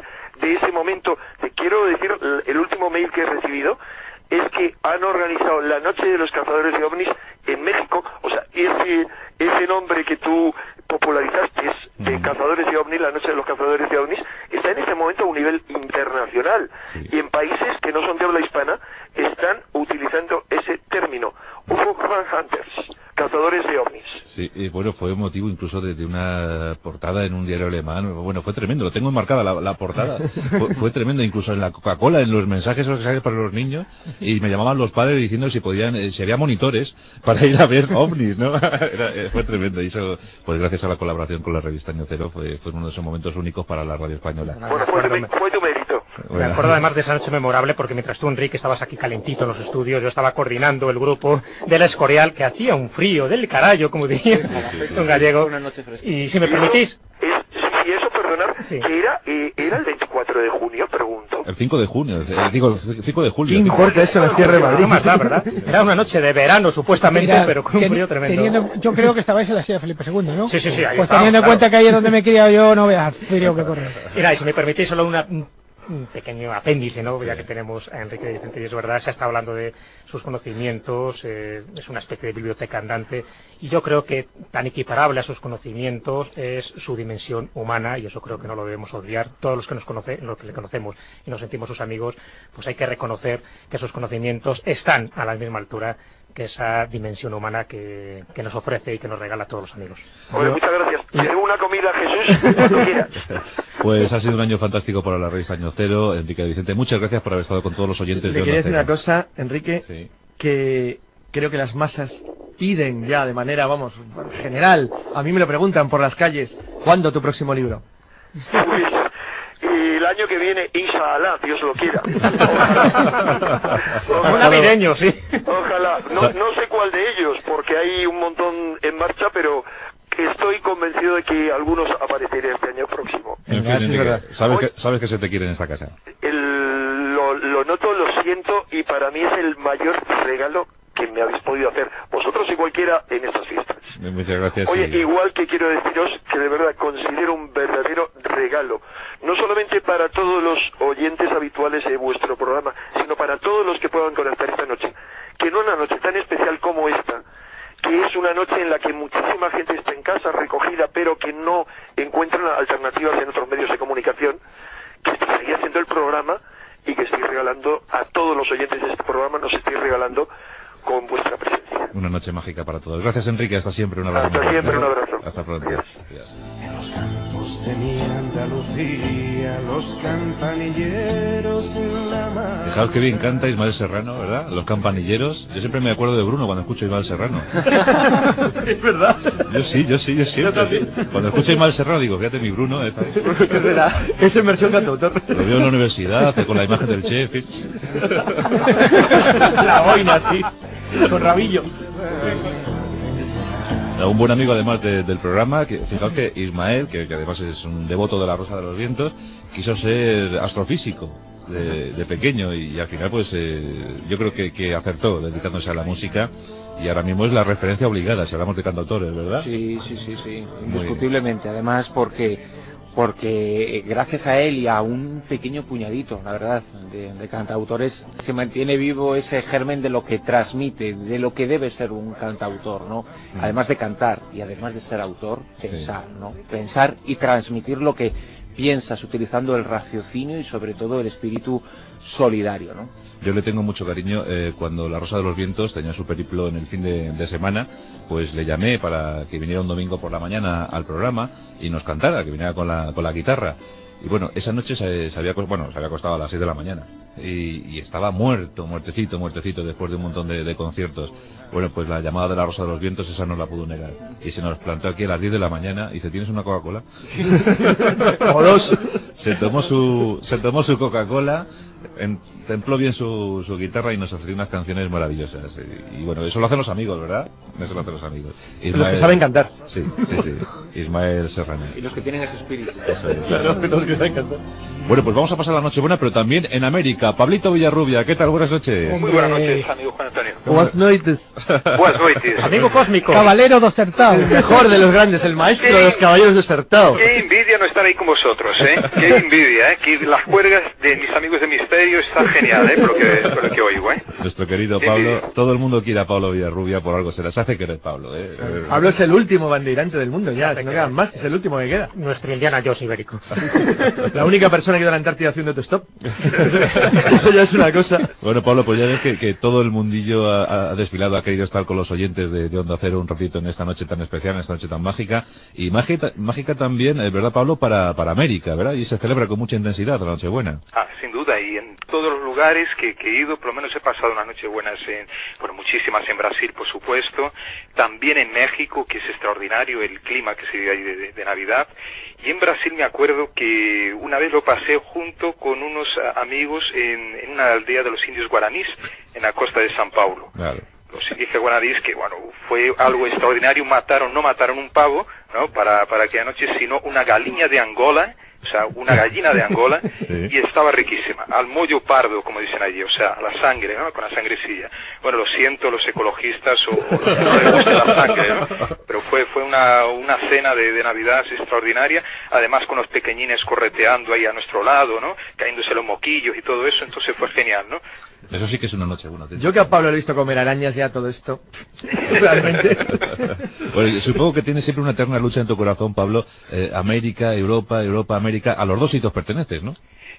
de ese momento, te quiero decir, el último mail que he recibido es que han organizado la noche de los cazadores de ovnis en México. O sea, ese, ese nombre que tú popularizaste de cazadores de ovnis, la noche de los cazadores de ovnis, está en este momento a un nivel internacional. Sí. Y en países que no son de habla hispana están utilizando ese término. UFO Hunters, cazadores de ovnis. Sí, y bueno, fue motivo incluso de, de una portada en un diario alemán. Bueno, fue tremendo, lo tengo enmarcada la, la portada. Fue, fue tremendo, incluso en la Coca-Cola, en los mensajes esos que salen para los niños. Y me llamaban los padres diciendo si podían, eh, si había monitores para ir a ver ovnis, ¿no? Era- eh, fue tremendo. Y eso, pues gracias a la colaboración con la revista Año Cero, fue, fue uno de esos momentos únicos para la radio española. Bueno, fue tu mérito. Me acuerdo además de esa noche memorable porque mientras tú, Enrique, estabas aquí calentito en los estudios, yo estaba coordinando el grupo de la Escorial que hacía un frío del carajo, como diría un gallego. Una noche fresca. Y si me permitís, sí, eso, perdonar, Sí. que era, eh, era el 24 de junio, pregunto. El 5 de junio, eh, digo, el 5 de julio. ¿Qué importa eso en la Sierra de no Madrid? más da, ¿verdad? Era una noche de verano, supuestamente, Mira, pero con un frío tremendo. teniendo- yo creo que estabais en la de Felipe II, ¿no? Sí, sí, sí, ahí Pues estábamos, teniendo en claro. cuenta que ahí es donde me he criado yo, no veas frío que corre. Mira, y si me permitís solo una, un pequeño apéndice, ¿no? Ya que tenemos a Enrique Vicente, y es verdad, se está hablando de sus conocimientos, eh, es una especie de biblioteca andante, y yo creo que tan equiparable a sus conocimientos es su dimensión humana, y eso creo que no lo debemos olvidar. Todos los que nos conoce, los que le conocemos y nos sentimos sus amigos, pues hay que reconocer que sus conocimientos están a la misma altura que esa dimensión humana que, que nos ofrece y que nos regala a todos los amigos. Hombre, muchas gracias. Te una comida, Jesús, cuando quieras. Pues ha sido un año fantástico para la revista Año Cero. Enrique Vicente, muchas gracias por haber estado con todos los oyentes Le de quería decir una cosa, Enrique, Sí. que creo que las masas piden ya de manera, vamos, general, a mí me lo preguntan por las calles, ¿cuándo tu próximo libro? Año que viene, Inshallah, Dios lo quiera. Un navideño, sí. Ojalá. No, no sé cuál de ellos, porque hay un montón en marcha, pero estoy convencido de que algunos aparecerán este año próximo. En fin, Enrique, sabes, Oye. que, sabes que se te quiere en esta casa. El- lo, lo noto, lo siento, y para mí es el mayor regalo que me habéis podido hacer, vosotros y cualquiera, en estas fiestas. Muchas gracias. Oye, y- igual que quiero deciros que de verdad considero un verdadero regalo, no solamente para todos los oyentes habituales de vuestro programa, sino para todos los que puedan conectar esta noche, que en una noche tan especial como esta, que es una noche en la que muchísima gente está en casa recogida, pero que no encuentran alternativas en otros medios de comunicación, que estoy haciendo el programa y que estoy regalando a todos los oyentes de este programa, nos estoy regalando con vuestra presencia. Una noche mágica para todos. Gracias, Enrique. Hasta siempre. Un abrazo. Hasta siempre, un abrazo. Hasta pronto. Adiós. Adiós. En los campos de mi Andalucía, los campanilleros en la mar. Fijaos que bien canta Ismael Serrano, ¿verdad? Los campanilleros. Yo siempre me acuerdo de Bruno cuando escucho a Ismael Serrano. Es verdad. Yo sí, yo sí, yo siempre. sí. Cuando escucho a Ismael Serrano digo, fíjate mi Bruno. eh, ¿Qué será? Es en versión cantautor. Lo veo en la universidad, con la imagen del chef. La boina, sí. Con rabillo. Un buen amigo además de- del programa, que fijaos que Ismael, que, que además es un devoto de la Rosa de los Vientos, quiso ser astrofísico. de, de pequeño y, al final pues eh, yo creo que, que acertó dedicándose a la música y ahora mismo es la referencia obligada si hablamos de cantautores, ¿verdad? Sí, sí, sí, sí, indiscutiblemente. Además, porque porque eh, gracias a él y a un pequeño puñadito, la verdad, de, de cantautores, se mantiene vivo ese germen de lo que transmite, de lo que debe ser un cantautor, ¿no? Además de cantar y además de ser autor, Sí. pensar, ¿no? Pensar y transmitir lo que piensas utilizando el raciocinio y sobre todo el espíritu solidario, ¿no? Yo le tengo mucho cariño. eh, cuando La Rosa de los Vientos tenía su periplo en el fin de, de semana, pues le llamé para que viniera un domingo por la mañana al programa y nos cantara, que viniera con la, con la guitarra. Y bueno, esa noche se, se había, bueno, se había acostado a las 6 de la mañana. Y, y estaba muerto, muertecito, muertecito, después de un montón de, de conciertos. Bueno, pues la llamada de la Rosa de los Vientos, esa no la pudo negar. Y se nos plantó aquí a las 10 de la mañana y dice, ¿tienes una Coca-Cola? Se tomó su, se tomó su Coca-Cola, en- templó bien su, su guitarra y nos ofreció unas canciones maravillosas. Y, y bueno, eso lo hacen los amigos, ¿verdad? Eso lo hacen los amigos. Los que saben cantar. Sí, sí, sí. Ismael Serrano. Y los que tienen ese espíritu. Eso es. Claro, los que saben cantar. Bueno, pues vamos a pasar la noche buena, pero también en América. Pablito Villarrubia, ¿qué tal? Buenas noches. Muy buenas noches, amigo Juan Antonio. Buenas noches. Buenas noches. Amigo cósmico. Caballero desertado. El mejor de los grandes, el maestro de los caballeros desertados. Qué envidia no estar ahí con vosotros, ¿eh? Qué envidia, ¿eh? Que las cuerdas de mis amigos de Misterio están genial, ¿eh? Por lo que, por lo que oigo, ¿eh? Nuestro querido Sí, Pablo, sí. todo el mundo quiere a Pablo Villarrubia por algo. Se hace querer Pablo, ¿eh? Eh, Pablo es el último bandeirante del mundo, ya, si no quedan más, es el último que queda. Nuestro Indiana Jones ibérico. La única persona que a la Antártida haciendo autostop. Eso ya es una cosa. Bueno, Pablo, pues ya ves que, que todo el mundillo ha, ha desfilado, ha querido estar con los oyentes de, de Onda Cero un ratito en esta noche tan especial, en esta noche tan mágica. Y mágica, mágica también, eh, ¿verdad, Pablo? Para, para América, ¿verdad? Y se celebra con mucha intensidad la Nochebuena. Ah, sin duda, y en todos los lugares que, que he ido, por lo menos he pasado unas noches buenas en, bueno, muchísimas en Brasil, por supuesto, también en México, que es extraordinario el clima que se vive ahí de, de- de Navidad, y en Brasil me acuerdo que una vez lo pasé junto con unos ah, amigos en, en una aldea de los indios guaraníes, en la costa de San Paulo. Claro. los indígenas guaraníes que bueno fue algo extraordinario mataron no mataron un pavo no para para aquella noche sino una gallina de Angola o sea una gallina de Angola Sí. y estaba riquísima. Al mollo pardo como dicen allí. O sea la sangre no con la sangrecilla. Bueno lo siento los ecologistas o, o los que no les guste la sangre ¿no? pero fue fue una una cena de, de navidad extraordinaria. Además con los pequeñines correteando ahí a nuestro lado no cayéndose los moquillos y todo eso. Entonces fue genial no Eso sí que es una Nochebuena. tío. Yo que a Pablo le he visto comer arañas ya todo esto. Realmente. Bueno, supongo que tienes siempre una eterna lucha en tu corazón, Pablo. Eh, América, Europa, Europa, América. A los dos sitios perteneces, ¿no?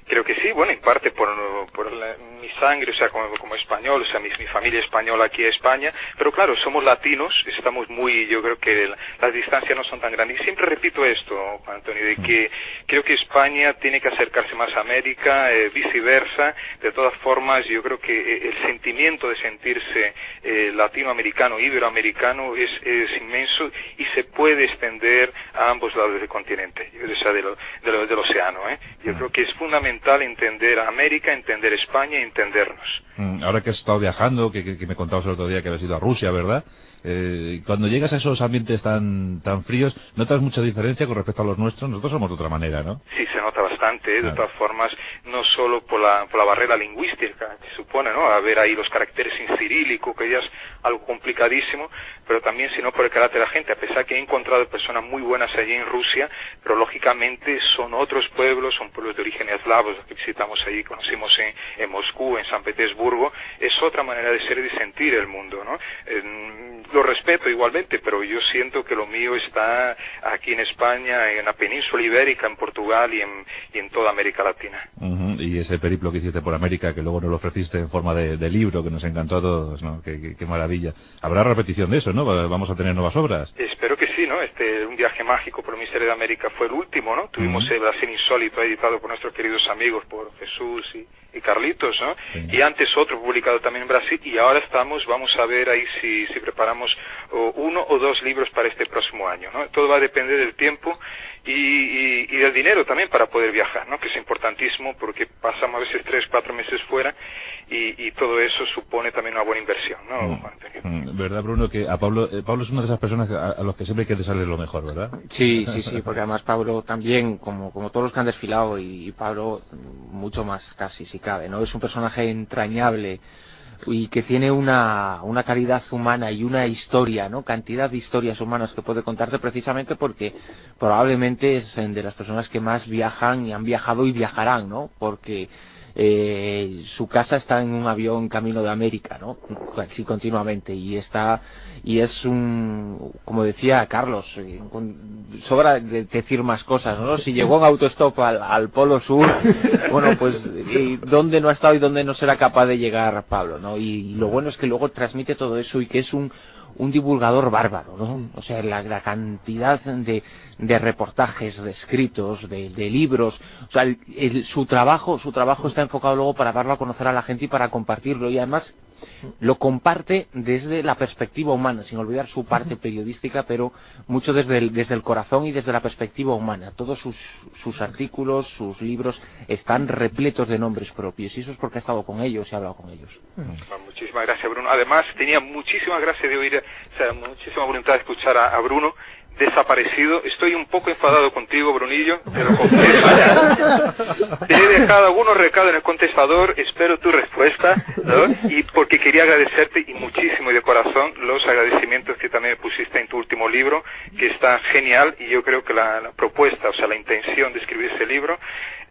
Creo que sí, bueno, en parte por, por la- sangre, o sea, como, como español, o sea, mi, mi familia española aquí en España, pero claro, somos latinos, estamos muy, yo creo que el- las distancias no son tan grandes. Y siempre repito esto, Antonio, de que creo que España tiene que acercarse más a América, eh, viceversa. De todas formas, yo creo que eh, el sentimiento de sentirse eh, latinoamericano, iberoamericano, es, es inmenso y se puede extender a ambos lados del continente, o sea, de lo- de lo- del océano. ¿eh? Yo creo que es fundamental entender a América, entender España y entendernos. Mm, Ahora que has estado viajando, que, que- que me contabas el otro día que habías ido a Rusia, ¿verdad? Eh, cuando llegas a esos ambientes tan, tan fríos, ¿notas mucha diferencia con respecto a los nuestros? Nosotros somos de otra manera, ¿no? Sí, se nota bastante, ¿eh? de Claro. todas formas, no solo por la, por la barrera lingüística que supone, ¿no? A ver ahí los caracteres en cirílico, que ya es algo complicadísimo, pero también, sino por el carácter de la gente, a pesar que he encontrado personas muy buenas allí en Rusia, pero lógicamente son otros pueblos, son pueblos de origen eslavos, los que visitamos allí, conocimos en, en Moscú, en San Petersburgo, es otra manera de ser y de sentir el mundo, ¿no? En- lo respeto igualmente, pero yo siento que lo mío está aquí en España, en la península ibérica, en Portugal y en, y en toda América Latina. Y ese periplo que hiciste por América, que luego nos lo ofreciste en forma de, de libro, que nos encantó a todos, ¿no? Qué, qué- qué maravilla. Habrá repetición de eso, ¿no? Va- Vamos a tener nuevas obras. Espero que sí, ¿no? Este, un viaje mágico por el Misterio de América fue el último, ¿no? Tuvimos el Brasil Insólito editado por nuestros queridos amigos, por Jesús y, y Carlitos, ¿no? Sí. Y antes otro publicado también en Brasil y ahora estamos, vamos a ver ahí si, si preparamos o uno o dos libros para este próximo año, ¿no? Todo va a depender del tiempo y, y, y del dinero también para poder viajar, ¿no? Que es importantísimo porque pasamos a veces tres, cuatro meses fuera y, y todo eso supone también una buena inversión, ¿no? Mm, ¿Verdad, Bruno? Que a Pablo, eh, Pablo es una de esas personas a, a los que siempre hay que desearle lo mejor, ¿verdad? Sí, sí, sí, porque además Pablo también, como, como todos los que han desfilado, y, y Pablo mm, mucho más casi si cabe, ¿no? Es un personaje entrañable y que tiene una, una calidad humana y una historia, ¿no? Cantidad de historias humanas que puede contarte precisamente porque probablemente es de las personas que más viajan y han viajado y viajarán, ¿no? Porque eh, su casa está en un avión camino de América, ¿no? Así continuamente y está y es un, como decía Carlos, eh, sobra de decir más cosas, ¿no? Si llegó en autostop al, al Polo Sur, bueno, pues dónde no ha estado y dónde no será capaz de llegar Pablo, ¿no? Y, y lo bueno es que luego transmite todo eso y que es un un divulgador bárbaro, ¿no? O sea, la, la cantidad de, de reportajes, de escritos, de, de libros, o sea, el- el- su trabajo, su trabajo está enfocado luego para darlo a conocer a la gente y para compartirlo y además lo comparte desde la perspectiva humana, sin olvidar su parte periodística, pero mucho desde el, desde el corazón y desde la perspectiva humana. Todos sus, sus artículos, sus libros están repletos de nombres propios y eso es porque ha estado con ellos y ha hablado con ellos. Ah, Muchísimas gracias, Bruno. Además, tenía muchísima gracia de oír, o sea, muchísima voluntad de escuchar a, a Bruno desaparecido. Estoy un poco enfadado contigo, Brunillo, te lo confieso. Te he dejado algunos recados en el contestador, espero tu respuesta, ¿no? Y porque quería agradecerte y muchísimo y de corazón los agradecimientos que también pusiste en tu último libro, que está genial y yo creo que la, la propuesta, o sea, la intención de escribir ese libro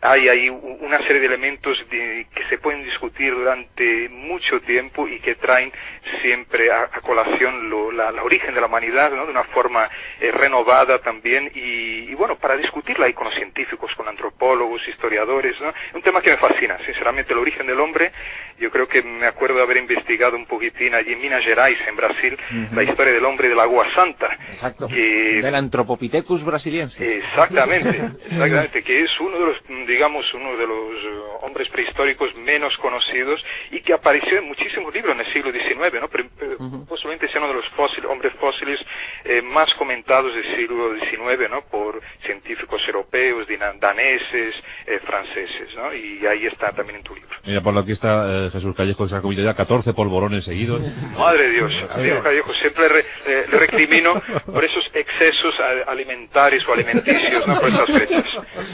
hay u- una serie de elementos de- que se pueden discutir durante mucho tiempo y que traen siempre a, a colación lo- la, origen de la humanidad ¿no? de una forma eh, renovada también y, y bueno para discutirla ahí con los científicos con antropólogos historiadores ¿no? un tema que me fascina sinceramente el origen del hombre yo creo que me acuerdo de haber investigado un poquitín allí en Minas Gerais en Brasil Ujú. la historia del hombre de la agua santa Exacto. que Del Anthropopithecus brasiliensis. Exactamente, exactamente, que es uno de los, digamos, uno de los eh, hombres prehistóricos menos conocidos y que apareció en muchísimos libros en el siglo XIX, ¿no? Pero, pero posiblemente sea uno de los fósiles, hombres fósiles eh, más comentados del siglo XIX, ¿no? Por científicos europeos, daneses, eh, franceses, ¿no? Y ahí está también en tu libro. Mira, Pablo, aquí está eh, Jesús Callejo, que se ha comido ya 14 polvorones seguidos. Madre Dios, Diego Callejo siempre re- eh, le recrimino por esos excesos alimentarios o alimenticios, ¿no? Por esas fechas.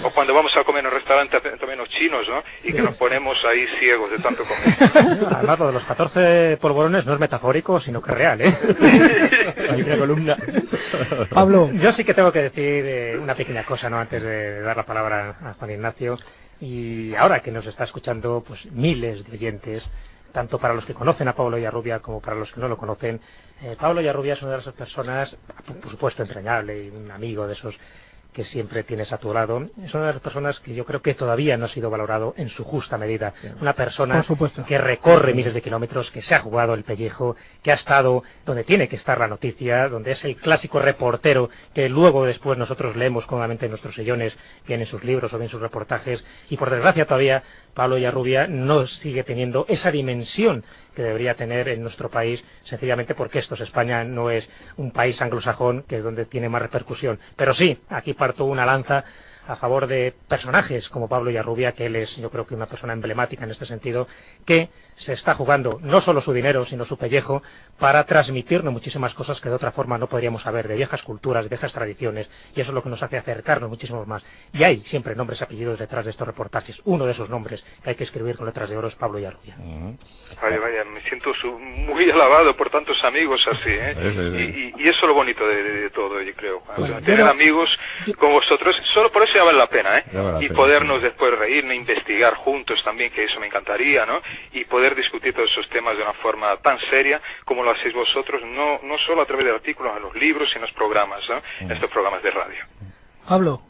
O cuando vamos a comer en un restaurante también los chinos, ¿no? Y que nos ponemos ahí ciegos de tanto comer. Además, lo de los 14 polvorones no es metafórico, sino que es real, ¿eh? Hay una columna. Pablo. Yo sí que tengo que decir eh, una pequeña cosa, ¿no? Antes de dar la palabra a Juan Ignacio. Y ahora que nos está escuchando, pues miles de oyentes, tanto para los que conocen a Pablo Yarrubia como para los que no lo conocen. Eh, Pablo Yarrubia es una de esas personas, por supuesto, entrañable y un amigo de esos que siempre tienes a tu lado. Es una de las personas que yo creo que todavía no ha sido valorado en su justa medida. Una persona que recorre miles de kilómetros, que se ha jugado el pellejo, que ha estado donde tiene que estar la noticia, donde es el clásico reportero que luego después nosotros leemos cómodamente en nuestros sillones, bien en sus libros o bien en sus reportajes. Y por desgracia todavía Pablo Yarrubia no sigue teniendo esa dimensión que debería tener en nuestro país, sencillamente porque esto es España, no es un país anglosajón que es donde tiene más repercusión. Pero sí, aquí parto una lanza a favor de personajes como Pablo Yarrubia, que él es, yo creo que una persona emblemática en este sentido, que se está jugando no solo su dinero, sino su pellejo, para transmitirnos muchísimas cosas que de otra forma no podríamos saber, de viejas culturas, de viejas tradiciones, y eso es lo que nos hace acercarnos muchísimo más. Y hay siempre nombres y apellidos detrás de estos reportajes. Uno de esos nombres que hay que escribir con letras de oro es Pablo Yarrubia. Vaya, vaya, me siento muy alabado por tantos amigos así, ¿eh? Y, y- y eso es lo bonito de, de- de todo, yo creo. Pues, tener pero- amigos como vosotros, solo por eso ya vale la pena, ¿eh? Ya vale la y pena, podernos después reírnos, investigar juntos también, que eso me encantaría, ¿no? Y poder discutir todos esos temas de una forma tan seria como lo hacéis vosotros, no, no solo a través de artículos en los libros y en los programas, ¿no? En estos programas de radio. Pablo.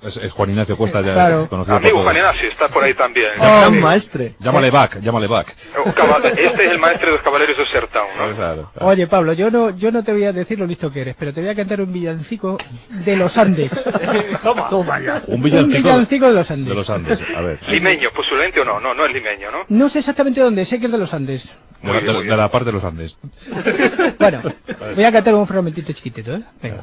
Es, es Juan Ignacio Costa, ya Claro. conocido Amigo. Juan Ignacio, está por ahí también. ¡Oh, maestre! Llámale back, llámale back. Oh, Este es el maestro de los caballeros de Sertown, ¿no? Claro. Oye, Pablo, yo no, yo no te voy a decir lo listo que eres, pero te voy a cantar un villancico de los Andes. Toma, toma ya. Un villancico, Un villancico de los Andes. de los Andes. A ver. Limeño, posiblemente o no, no, no es limeño, ¿no? No sé exactamente dónde, sé que es de los Andes. De la, de- de la parte de los Andes. Bueno, voy a cantar un fragmentito chiquitito, ¿eh? Venga.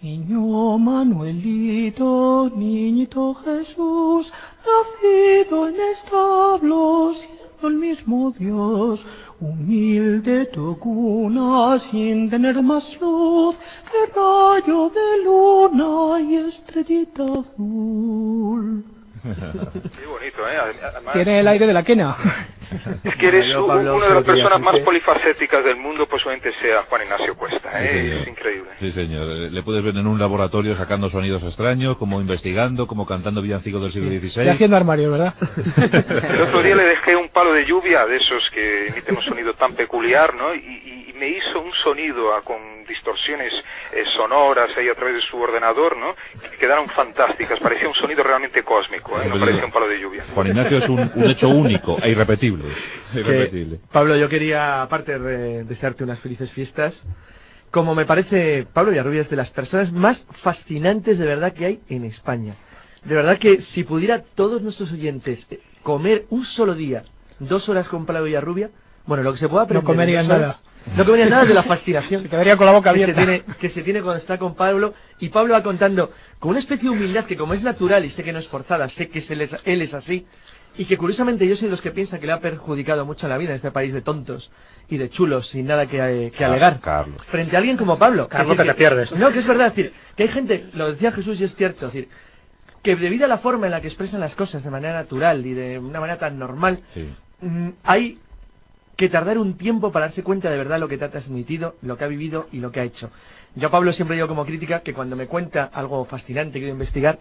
Niño Manuelito, niñito Jesús, nacido en establos, siendo el mismo Dios, humilde tu cuna, sin tener más luz que rayo de luna y estrellita azul. Qué bonito, ¿eh? Además, Tiene el aire de la quena. es que eres u- Pablo, una de las personas más polifacéticas del mundo, posiblemente sea Juan Ignacio Cuesta, Sí, ¿eh? señor. Es increíble. Sí, señor. Eh, Le puedes ver en un laboratorio sacando sonidos extraños, como investigando, como cantando villancicos del siglo XVI. haciendo armario, ¿verdad? El otro día le dejé un palo de lluvia de esos que emiten un sonido tan peculiar, ¿no? Y, y- y me hizo un sonido ah, con distorsiones eh, sonoras ahí a través de su ordenador, ¿no? Que quedaron fantásticas. Parecía un sonido realmente cósmico, ¿eh? No parecía un palo de lluvia. Juan Ignacio es un, un hecho único e irrepetible. Que, Irrepetible. Pablo, yo quería, aparte de desearte unas felices fiestas, como me parece, Pablo Villarrubia es de las personas más fascinantes de verdad que hay en España. De verdad que si pudiera todos nuestros oyentes comer un solo día, dos horas con Pablo Villarrubia, bueno, lo que se pueda aprender. No horas, nada. No comerían nada de la fascinación. Se quedaría con la boca que se, abierta. tiene, que se tiene cuando está con Pablo y Pablo va contando con una especie de humildad que como es natural y sé que no es forzada, sé que él, es, él es así y que curiosamente yo soy de los que piensa que le ha perjudicado mucho la vida en este país de tontos y de chulos sin nada que, eh, que alegar Carlos. frente a alguien como Pablo. Carlos, que te pierdes. No, que es verdad, es decir, que hay gente, lo decía Jesús y es cierto, es decir, que debido a la forma en la que expresan las cosas de manera natural y de una manera tan normal, Sí. mm, hay que tardar un tiempo para darse cuenta de verdad lo que te ha transmitido, lo que ha vivido y lo que ha hecho. Yo a Pablo siempre digo como crítica que cuando me cuenta algo fascinante que quiero investigar,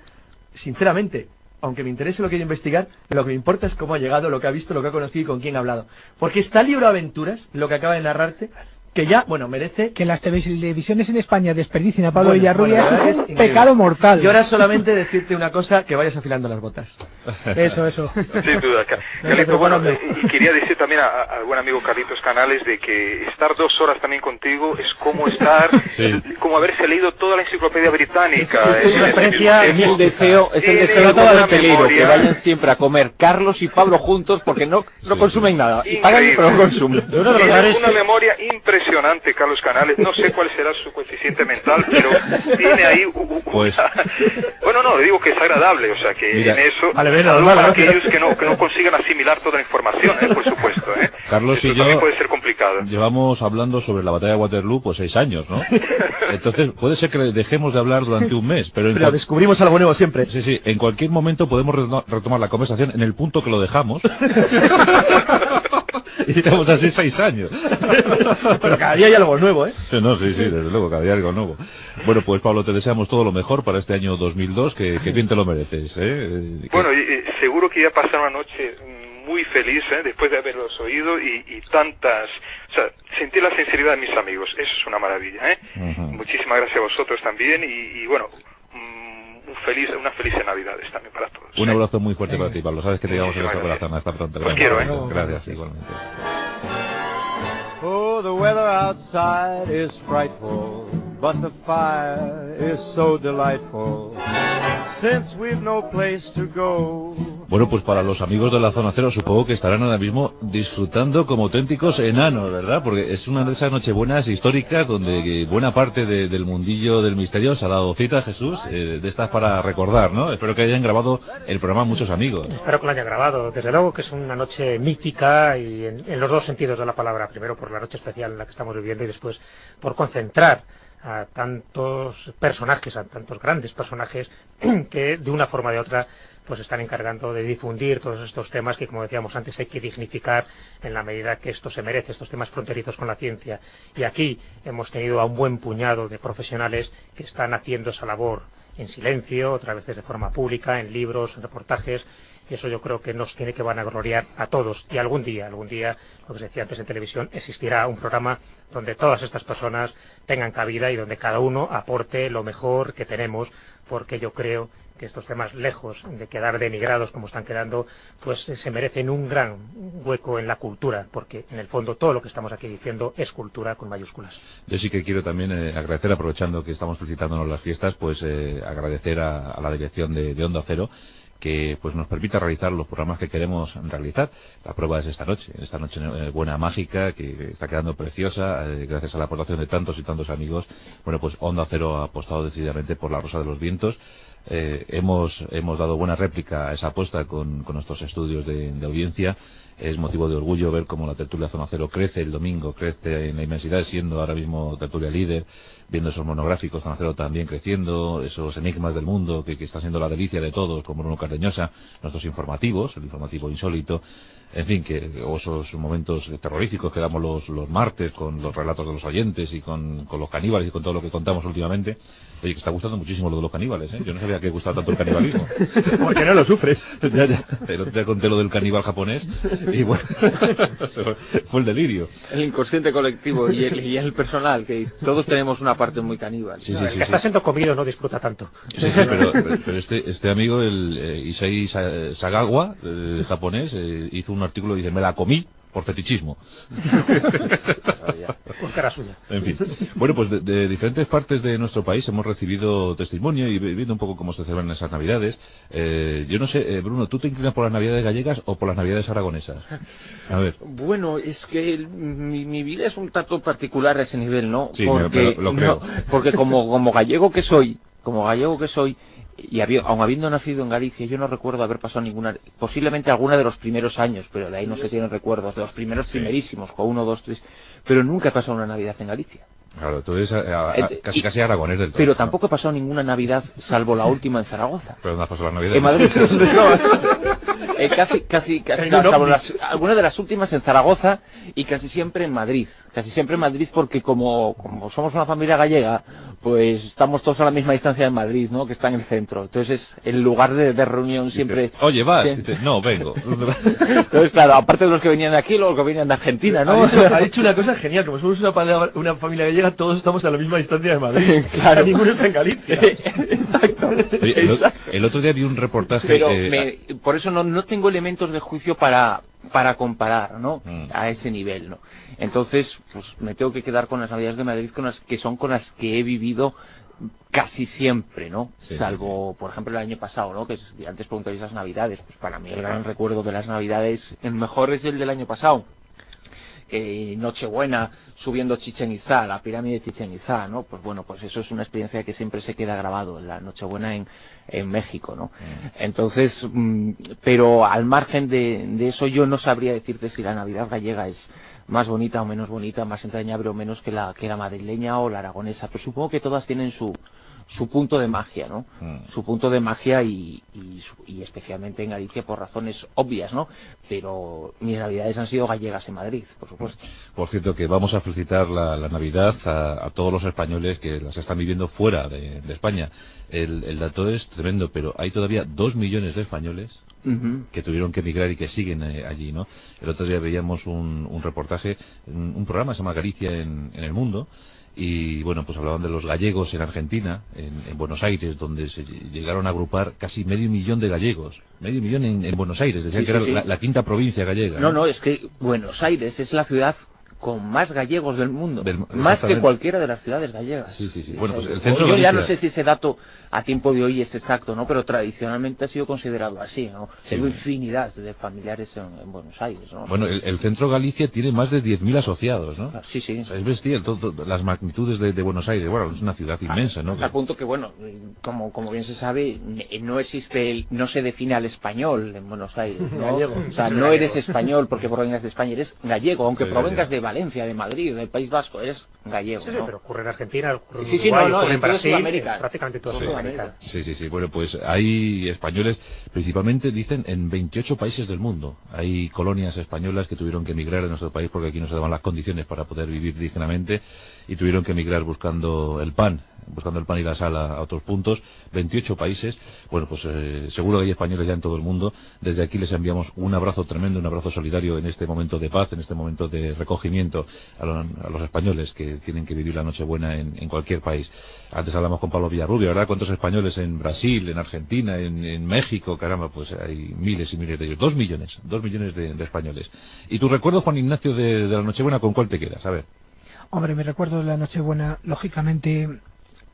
sinceramente, aunque me interese lo que quiero investigar, lo que me importa es cómo ha llegado, lo que ha visto, lo que ha conocido y con quién ha hablado. Porque está el libro aventuras, lo que acaba de narrarte, que ya, bueno, merece Que las televisiones en España desperdicien a Pablo Bueno, Villarrubia bueno, es es un pecado mortal. Y ahora solamente decirte una cosa, que vayas afilando las botas. Eso, eso. Sin duda. Ca- No, Carlito, no, bueno, no. eh, y quería decir también a- a- al buen amigo Carlitos Canales de que estar dos horas también contigo es como estar, Sí. es como haberse leído toda la enciclopedia británica. Es- es una en- experiencia en- Es el deseo, es el deseo de todo este libro, que vayan siempre a comer Carlos y Pablo juntos porque no, no consumen nada. Y pagan pero no consumen. Una memoria impresionante, Carlos Canales. No sé cuál será su coeficiente mental, pero tiene ahí. u- u- Pues- bueno, no, digo que es agradable, o sea, que Mira. en eso. Vale, para ¿no? aquellos que no, que no consigan asimilar toda la información, ¿eh? por supuesto. ¿eh? Carlos Eso y yo- puede ser complicado. Llevamos hablando sobre la batalla de Waterloo pues seis años, ¿no? Entonces puede ser que dejemos de hablar durante un mes, pero en Pero cual- descubrimos algo nuevo siempre. Sí, sí, en cualquier momento podemos reto- retomar la conversación en el punto que lo dejamos. y estamos así seis años. Pero cada día hay algo nuevo, ¿eh? Sí, no, sí, sí, desde luego, cada día algo nuevo. Bueno, pues Pablo, te deseamos todo lo mejor para este año 2002, que, que bien te lo mereces, ¿eh? Eh, que- Bueno, y, y seguro que iba a pasar una noche muy feliz ¿eh? después de haberlos oído y, y tantas... O sea, sentir la sinceridad de mis amigos, eso es una maravilla. ¿eh? Muchísimas gracias a vosotros también y, y bueno, un feliz, unas felices Navidades también para todos. Un abrazo muy fuerte para ti, Pablo. Sabes que te llevamos en nuestro corazón. Hasta pronto. Os quiero, ¿eh? Gracias, igualmente. Oh, the weather outside is frightful, but the fire is so delightful. Since we've no place to go. Bueno, pues para los amigos de la zona cero supongo que estarán ahora mismo disfrutando como auténticos enanos, ¿verdad? Porque es una de esas nochebuenas históricas donde buena parte de- del mundillo del misterio se ha dado cita, Jesús, eh, de estas para recordar, ¿no? Espero que hayan grabado el programa muchos amigos. Espero que lo haya grabado. Desde luego que es una noche mítica y en, en los dos sentidos de la palabra. Primero por la noche especial en la que estamos viviendo y después por concentrar a tantos personajes, a tantos grandes personajes que de una forma o de otra pues están encargando de difundir todos estos temas que, como decíamos antes, hay que dignificar en la medida que esto se merece, estos temas fronterizos con la ciencia. Y aquí hemos tenido a un buen puñado de profesionales que están haciendo esa labor en silencio, otras veces de forma pública, en libros, en reportajes, y eso yo creo que nos tiene que vanagloriar a todos. Y algún día, algún día, lo que se decía antes en televisión, existirá un programa donde todas estas personas tengan cabida y donde cada uno aporte lo mejor que tenemos, porque yo creo que estos temas, lejos de quedar denigrados como están quedando, pues se merecen un gran hueco en la cultura, porque en el fondo todo lo que estamos aquí diciendo es cultura con mayúsculas. Yo sí que quiero también eh, agradecer, aprovechando que estamos felicitándonos las fiestas, pues eh, agradecer a, a la dirección de, de Onda Cero que pues nos permita realizar los programas que queremos realizar. La prueba es esta noche, esta noche eh, buena mágica que está quedando preciosa eh, gracias a la aportación de tantos y tantos amigos. Bueno, pues Onda Cero ha apostado decididamente por la Rosa de los Vientos. Eh, hemos, hemos dado buena réplica a esa apuesta con, con nuestros estudios de, de audiencia es motivo de orgullo ver cómo la tertulia Zona Cero crece el domingo, crece en la inmensidad, siendo ahora mismo tertulia líder, viendo esos monográficos Zona Cero también creciendo, esos enigmas del mundo que, que está siendo la delicia de todos, como Bruno Cardeñosa, nuestros informativos, el informativo insólito, en fin, que o esos momentos terroríficos que damos los, los martes con los relatos de los oyentes y con, con los caníbales y con todo lo que contamos últimamente. Oye, que está gustando muchísimo lo de los caníbales, ¿eh? Yo no sabía que gustaba tanto el canibalismo. Porque no lo sufres. ya, ya. Pero te conté lo del caníbal japonés y bueno, fue el delirio. El inconsciente colectivo y el, y el personal, que todos tenemos una parte muy caníbal. Sí, sí, el sí, que sí. está siendo comido no disfruta tanto. Sí, sí, pero, pero- pero este, este amigo, el eh, Issei Sa- Sagawa, eh, japonés, eh, hizo un artículo y dice, me la comí por fetichismo. Con cara suya. En fin. Bueno, pues de, de diferentes partes de nuestro país hemos recibido testimonio y vi- viendo un poco cómo se celebran esas navidades. Eh, yo no sé, eh, Bruno, ¿tú te inclinas por las navidades gallegas o por las navidades aragonesas? A ver. Bueno, es que el- mi, mi vida es un tanto particular a ese nivel, ¿no? Sí, me- porque, me lo- lo creo. no, porque como, como gallego que soy, como gallego que soy, y habi- aun habiendo nacido en Galicia, yo no recuerdo haber pasado ninguna, posiblemente alguna de los primeros años, pero de ahí no se tienen recuerdos, de los primeros primerísimos, con uno, dos, tres, pero nunca he pasado una Navidad en Galicia. Claro, tú eres a- a- a- Eh, casi y- casi aragonés del todo. Pero ¿no? tampoco he pasado ninguna Navidad, salvo la última en Zaragoza. Pero no has pasado la Navidad. En Madrid. Eh, casi, casi, casi, un salvo las- algunas de las últimas en Zaragoza y casi siempre en Madrid. Casi siempre en Madrid porque como, como somos una familia gallega, pues estamos todos a la misma distancia de Madrid, ¿no? Que está en el centro. Entonces es el lugar de, de reunión siempre. Oye, vas. Dice, no, vengo. Entonces, claro, aparte de los que venían de aquí, los que venían de Argentina, ¿no? Ha dicho, ha dicho una cosa genial, como somos una, palabra- una familia gallega, todos estamos a la misma distancia de Madrid. Claro. Ninguno está en Galicia. Exacto. Oye, el, o- Exacto. el otro día vi un reportaje. Pero eh, me- por eso no, no tengo elementos de juicio para, para comparar, ¿no? Mm. A ese nivel, ¿no? Entonces, pues me tengo que quedar con las Navidades de Madrid, con las que son con las que he vivido casi siempre, ¿no? Sí, Salvo, por ejemplo, el año pasado, ¿no? Que es- antes preguntabais las Navidades, pues para mí el gran recuerdo de las Navidades, el mejor es el del año pasado. Eh, Nochebuena subiendo Chichen Itzá, la pirámide de Chichen Itzá, ¿no? Pues bueno, pues eso es una experiencia que siempre se queda grabado, la Nochebuena en, en México, ¿no? Entonces, mm, pero al margen de, de eso yo no sabría decirte si la Navidad gallega es más bonita o menos bonita, más entrañable o menos que la, que la madrileña o la aragonesa, pero supongo que todas tienen su, su punto de magia, ¿no? Mm. Su punto de magia y, y, especialmente en Galicia por razones obvias, ¿no? Pero mis navidades han sido gallegas en Madrid, por supuesto. Por cierto, que vamos a felicitar la, la Navidad a, a todos los españoles que las están viviendo fuera de, de España. El, el dato es tremendo, pero hay todavía dos millones de españoles que tuvieron que emigrar y que siguen eh, allí, ¿no? El otro día veíamos un, un reportaje, un, un programa que se llama Galicia en, en el mundo, y bueno, pues hablaban de los gallegos en Argentina, en, en Buenos Aires, donde se ll- llegaron a agrupar casi medio millón de gallegos, medio millón en, en Buenos Aires, decían Sí, que sí, era sí. La, la quinta provincia gallega. No, no, es que Buenos Aires es la ciudad con más gallegos del mundo, Del- más que cualquiera de las ciudades gallegas. Sí, sí, sí. Bueno, pues el centro yo ya no sé si ese dato a tiempo de hoy es exacto, ¿no? Pero tradicionalmente ha sido considerado así, ¿no? Tengo Sí. infinidad de familiares en, en Buenos Aires, ¿no? Bueno, el, el centro Galicia tiene más de 10.000 asociados, ¿no? Sí, sí. O sea, es bestial, todo- todo- las magnitudes de, de Buenos Aires. Bueno, es una ciudad inmensa, ¿no? Hasta el punto que, bueno, como, como bien se sabe, no existe, el- no se define al español en Buenos Aires, ¿no? Gallego. O sea, no eres español porque provengas de España, eres gallego, aunque provengas de Valencia, de Madrid, del País Vasco, eres gallego, Sí, sí, ¿no? pero ocurre en Argentina, ocurre en Sí, sí, Uruguay, no, no, ocurre en Brasil, Sudamérica. en prácticamente toda Sí. Sudamérica. Sí, sí, sí. Bueno, pues hay españoles, principalmente dicen en 28 países del mundo. Hay colonias españolas que tuvieron que emigrar de nuestro país porque aquí no se daban las condiciones para poder vivir dignamente y tuvieron que emigrar buscando el pan, buscando el pan y la sal a, otros puntos. 28 países. Bueno, pues eh, seguro que hay españoles ya en todo el mundo. Desde aquí les enviamos un abrazo tremendo, un abrazo solidario en este momento de paz, en este momento de recogimiento a, lo- a los españoles que tienen que vivir la Nochebuena en, en cualquier país. Antes hablamos con Pablo Villarrubia, ¿verdad? ¿Cuántos españoles en Brasil, en Argentina, en, México? Caramba, pues hay miles y miles de ellos. Dos millones, dos millones de, de españoles. ¿Y tu recuerdo, Juan Ignacio, de, de la Nochebuena, con cuál te quedas? A ver. Hombre, me recuerdo de la Nochebuena, lógicamente,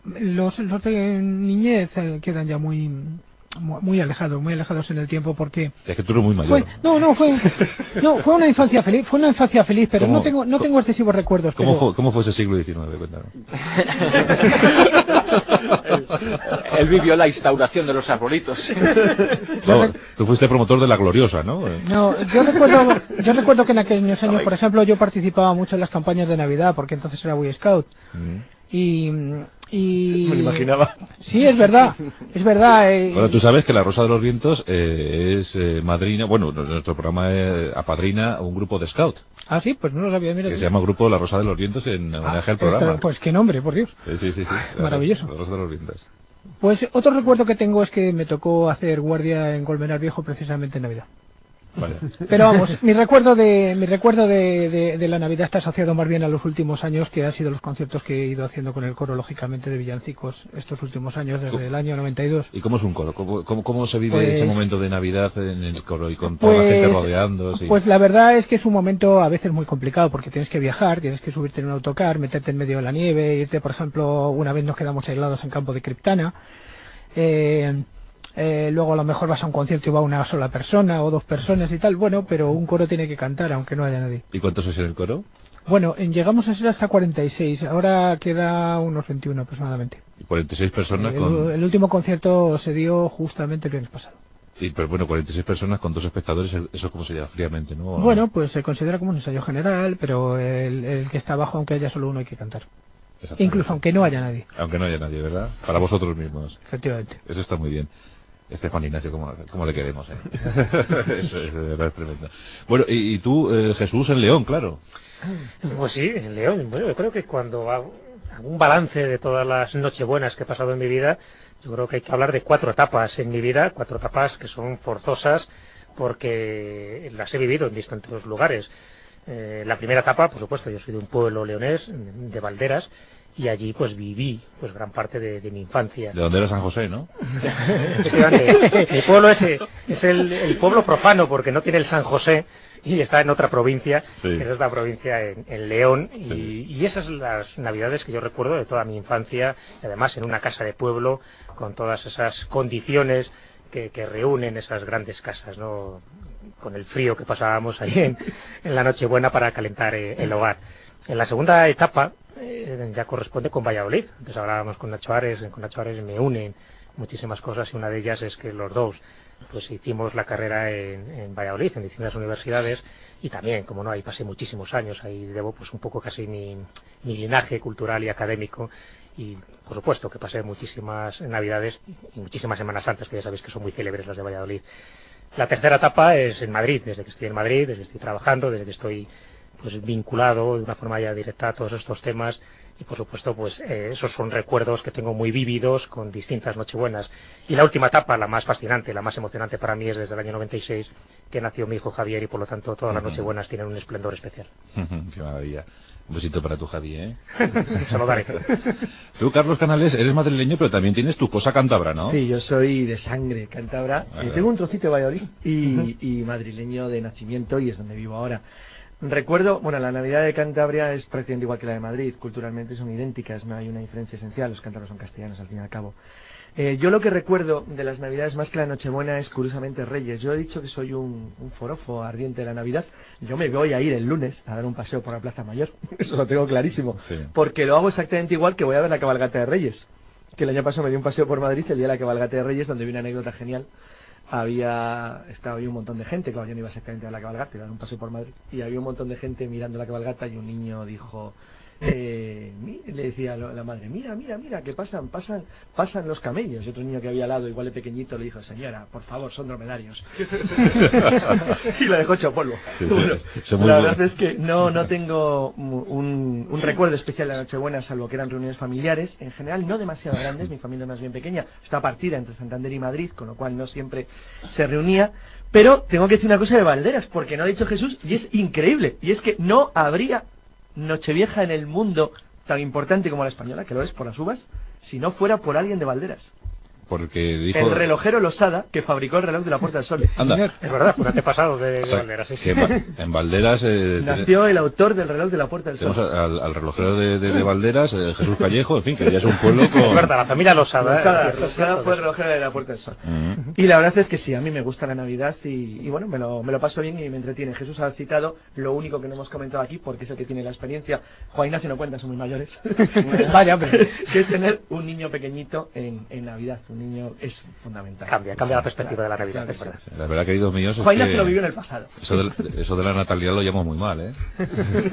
los, los de niñez eh, quedan ya muy mu- muy alejados, muy alejados en el tiempo porque Es que tú eres muy mayor. fue, no, no, fue, no, fue una infancia feliz, fue una infancia feliz, pero no tengo, no tengo excesivos recuerdos. ¿Cómo, pero- fue, ¿Cómo fue ese siglo XIX? Cuéntame. Él vivió la instauración de los arbolitos. No, tú fuiste promotor de la gloriosa, ¿no? No, yo recuerdo, yo recuerdo que en aquellos años, por ejemplo, yo participaba mucho en las campañas de Navidad, porque entonces era Boy Scout. Y, y... Me lo imaginaba. Sí, es verdad, es verdad. eh, Bueno, tú sabes que La Rosa de los Vientos eh, es eh, madrina, bueno, nuestro programa eh, apadrina un grupo de scout, Ah, sí, pues no lo sabía, mira. que tú. se llama Grupo La Rosa de los Vientos en homenaje al programa. Pues qué nombre, por Dios. Sí, sí, sí. sí. Maravilloso. La Rosa de los Vientos. Pues otro recuerdo que tengo es que me tocó hacer guardia en Colmenar Viejo precisamente en Navidad. Vale. Pero vamos, mi recuerdo de mi recuerdo de, de- de la Navidad está asociado más bien a los últimos años, que han sido los conciertos que he ido haciendo con el coro, lógicamente, de villancicos estos últimos años, desde el año 92. ¿Y cómo es un coro? ¿Cómo, cómo, cómo se vive Pues- ese momento de Navidad en el coro y con toda la gente rodeando? sí? Pues la verdad es que es un momento a veces muy complicado porque tienes que viajar, tienes que subirte en un autocar, meterte en medio de la nieve, irte, por ejemplo, una vez nos quedamos aislados en campo de Criptana. Eh, eh, luego a lo mejor vas a un concierto y va una sola persona o dos personas y tal, bueno, pero un coro tiene que cantar aunque no haya nadie. ¿Y cuántos en el coro? Bueno, en- llegamos a ser hasta 46, ahora queda unos 21 aproximadamente. Y 46 personas El, con... el último concierto se dio justamente el viernes pasado. Y, pero bueno, 46 personas con dos espectadores, eso es como se llama fríamente, ¿no? Bueno, pues se considera como un ensayo general, pero el, el que está abajo, aunque haya solo uno, hay que cantar. Incluso aunque no haya nadie, Aunque no haya nadie, ¿verdad? Para vosotros mismos. efectivamente. Eso está muy bien. Este Juan Ignacio, ¿cómo, cómo le queremos? Eh? Tremendo. Bueno, y, y tú, eh, Jesús, en León, claro. Pues sí, en León. Bueno, yo creo que cuando hago un balance de todas las nochebuenas que he pasado en mi vida, yo creo que hay que hablar de cuatro etapas en mi vida, cuatro etapas que son forzosas porque las he vivido en distintos lugares. Eh, la primera etapa, por supuesto, yo soy de un pueblo leonés, de Valderas, y allí pues viví pues gran parte de, de mi infancia. De donde era San José, ¿no? Mi pueblo es, es el, el pueblo profano porque no tiene el San José y está en otra provincia, Sí. es la provincia en, en León. Y, Sí. y esas son las navidades que yo recuerdo de toda mi infancia, además en una casa de pueblo con todas esas condiciones que, que reúnen esas grandes casas, ¿no? con el frío que pasábamos ahí en, en la Nochebuena para calentar eh, el hogar. En la segunda etapa eh, ya corresponde con Valladolid. Antes hablábamos con Nacho Ares, con Nacho Ares me unen muchísimas cosas y una de ellas es que los dos pues hicimos la carrera en, en Valladolid, en distintas universidades y también, como no, ahí pasé muchísimos años, ahí debo pues un poco casi mi, mi linaje cultural y académico y por supuesto que pasé muchísimas navidades y muchísimas semanas santas que ya sabéis que son muy célebres las de Valladolid. La tercera etapa es en Madrid, desde que estoy en Madrid, desde que estoy trabajando, desde que estoy pues vinculado de una forma ya directa a todos estos temas y por supuesto pues eh, esos son recuerdos que tengo muy vívidos con distintas nochebuenas y la última etapa la más fascinante la más emocionante para mí es desde el año 96 que nació mi hijo Javier y por lo tanto todas las Ujú. nochebuenas tienen un esplendor especial Qué maravilla. Un besito para tu Javi, ¿eh? se lo daré Tú, Carlos Canales, eres madrileño, pero también tienes tu cosa cántabra, ¿no? Sí, yo soy de sangre cántabra. Vale. Eh, tengo un trocito de Valladolid y, y madrileño de nacimiento y es donde vivo ahora. Recuerdo, bueno, la Navidad de Cantabria es prácticamente igual que la de Madrid, culturalmente son idénticas, no hay una diferencia esencial, los cántabros son castellanos al fin y al cabo. Eh, yo lo que recuerdo de las Navidades más que la Nochebuena es curiosamente Reyes. Yo he dicho que soy un, un forofo ardiente de la Navidad. Yo me voy a ir el lunes a dar un paseo por la Plaza Mayor. Eso lo tengo clarísimo. Sí. Porque lo hago exactamente igual que voy a ver la cabalgata de Reyes. Que el año pasado me di un paseo por Madrid el día de la cabalgata de Reyes, donde vi una anécdota genial. Había, estaba ahí un montón de gente, claro, yo no iba exactamente a la cabalgata, iba a un paseo por Madrid. Y había un montón de gente mirando la cabalgata y un niño dijo, eh, le decía la madre, mira, mira, mira, que pasan, pasan, pasan los camellos. Y otro niño que había al lado, igual de pequeñito, le dijo, señora, por favor, son dromedarios. y lo dejó hecho polvo. Sí, Bueno, la verdad es que no, no tengo un, un recuerdo especial de la Nochebuena, salvo que eran reuniones familiares. En general, no demasiado grandes, mi familia es más bien pequeña. Está partida entre Santander y Madrid, con lo cual no siempre se reunía. Pero tengo que decir una cosa de Valderas, porque no ha dicho Jesús, y es increíble. Y es que no habría Nochevieja en el mundo tan importante como la española, que lo es por las uvas, si no fuera por alguien de Valderas. Porque dijo... El relojero Losada, que fabricó el reloj de la Puerta del Sol. Anda. Es verdad, fue un antepasado de, de O sea, Valderas, sí, sí. que en Va- en Valderas eh, Nació el autor del reloj de la Puerta del Sol. al, al relojero de, de- de Valderas, eh, Jesús Callejo, en fin, que ya es un pueblo Es con... verdad, la familia Losada. Losada, ¿eh? Losada fue el relojero de la Puerta del Sol. Y la verdad es que sí, a mí me gusta la Navidad y, y bueno, me lo, me lo paso bien y me entretiene. Jesús ha citado lo único que no hemos comentado aquí, porque es el que tiene la experiencia. Juan Ignacio no cuenta, son muy mayores. Vaya, hombre. que es tener un niño pequeñito en, en Navidad. Un niño es fundamental. Cambia, cambia la perspectiva de la Navidad, Claro es que verdad. La verdad, queridos míos, es Juan Ignacio que lo vivió en el pasado. eso, de, eso de la natalidad lo llamo muy mal, ¿eh?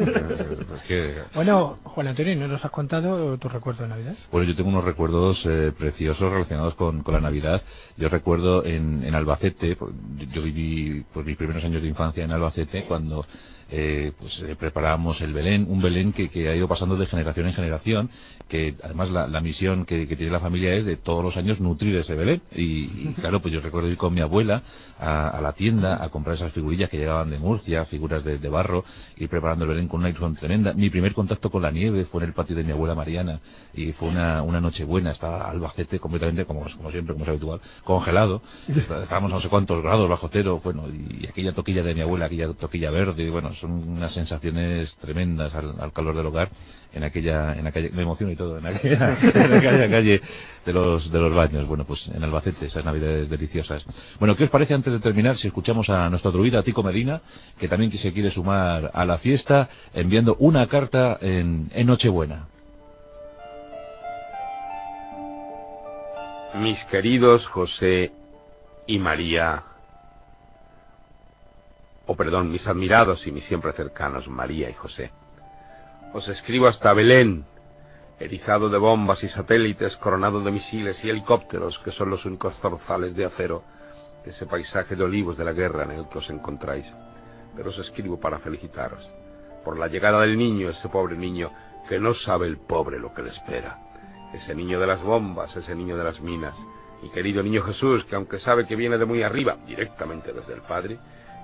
Que- Bueno, Juan Antonio, ¿no nos has contado tu recuerdo de Navidad? Bueno, yo tengo unos recuerdos eh, preciosos relacionados con, con la Navidad. Yo recuerdo en, en Albacete, por- yo viví pues, mis primeros años de infancia en Albacete, cuando eh, pues, eh, preparábamos el Belén, un Belén que, que ha ido pasando de generación en generación, que además la, la misión que, que tiene la familia es de todos los años nutrir ese Belén. Y, y, claro, pues yo recuerdo ir con mi abuela a, a la tienda a comprar esas figurillas que llegaban de Murcia, figuras de, de barro, ir preparando el Belén con una ilusión tremenda. Mi primer contacto con la nieve fue en el patio de mi abuela Mariana y fue una, una noche buena. Estaba Albacete completamente, como, como siempre, como es habitual, congelado. Está- Estábamos no sé cuántos grados bajo cero, bueno, y aquella toquilla de mi abuela, aquella toquilla verde, bueno, son unas sensaciones tremendas al, al calor del hogar en aquella, en aquella, me emociono y todo, en aquella, en aquella calle de los, de los baños. Bueno, pues en Albacete, esas navidades deliciosas. Bueno, ¿qué os parece antes de terminar si escuchamos a nuestro druida Tico Medina, que también se quiere sumar a la fiesta enviando una carta en, en Nochebuena? Mis queridos José y María, o perdón, mis admirados y mis siempre cercanos María y José, os escribo hasta Belén, erizado de bombas y satélites, coronado de misiles y helicópteros, que son los únicos zorzales de acero de ese paisaje de olivos de la guerra en el que os encontráis. Pero os escribo para felicitaros. Por la llegada del niño, ese pobre niño que no sabe el pobre lo que le espera. Ese niño de las bombas, ese niño de las minas, mi querido niño Jesús, que aunque sabe que viene de muy arriba, directamente desde el Padre,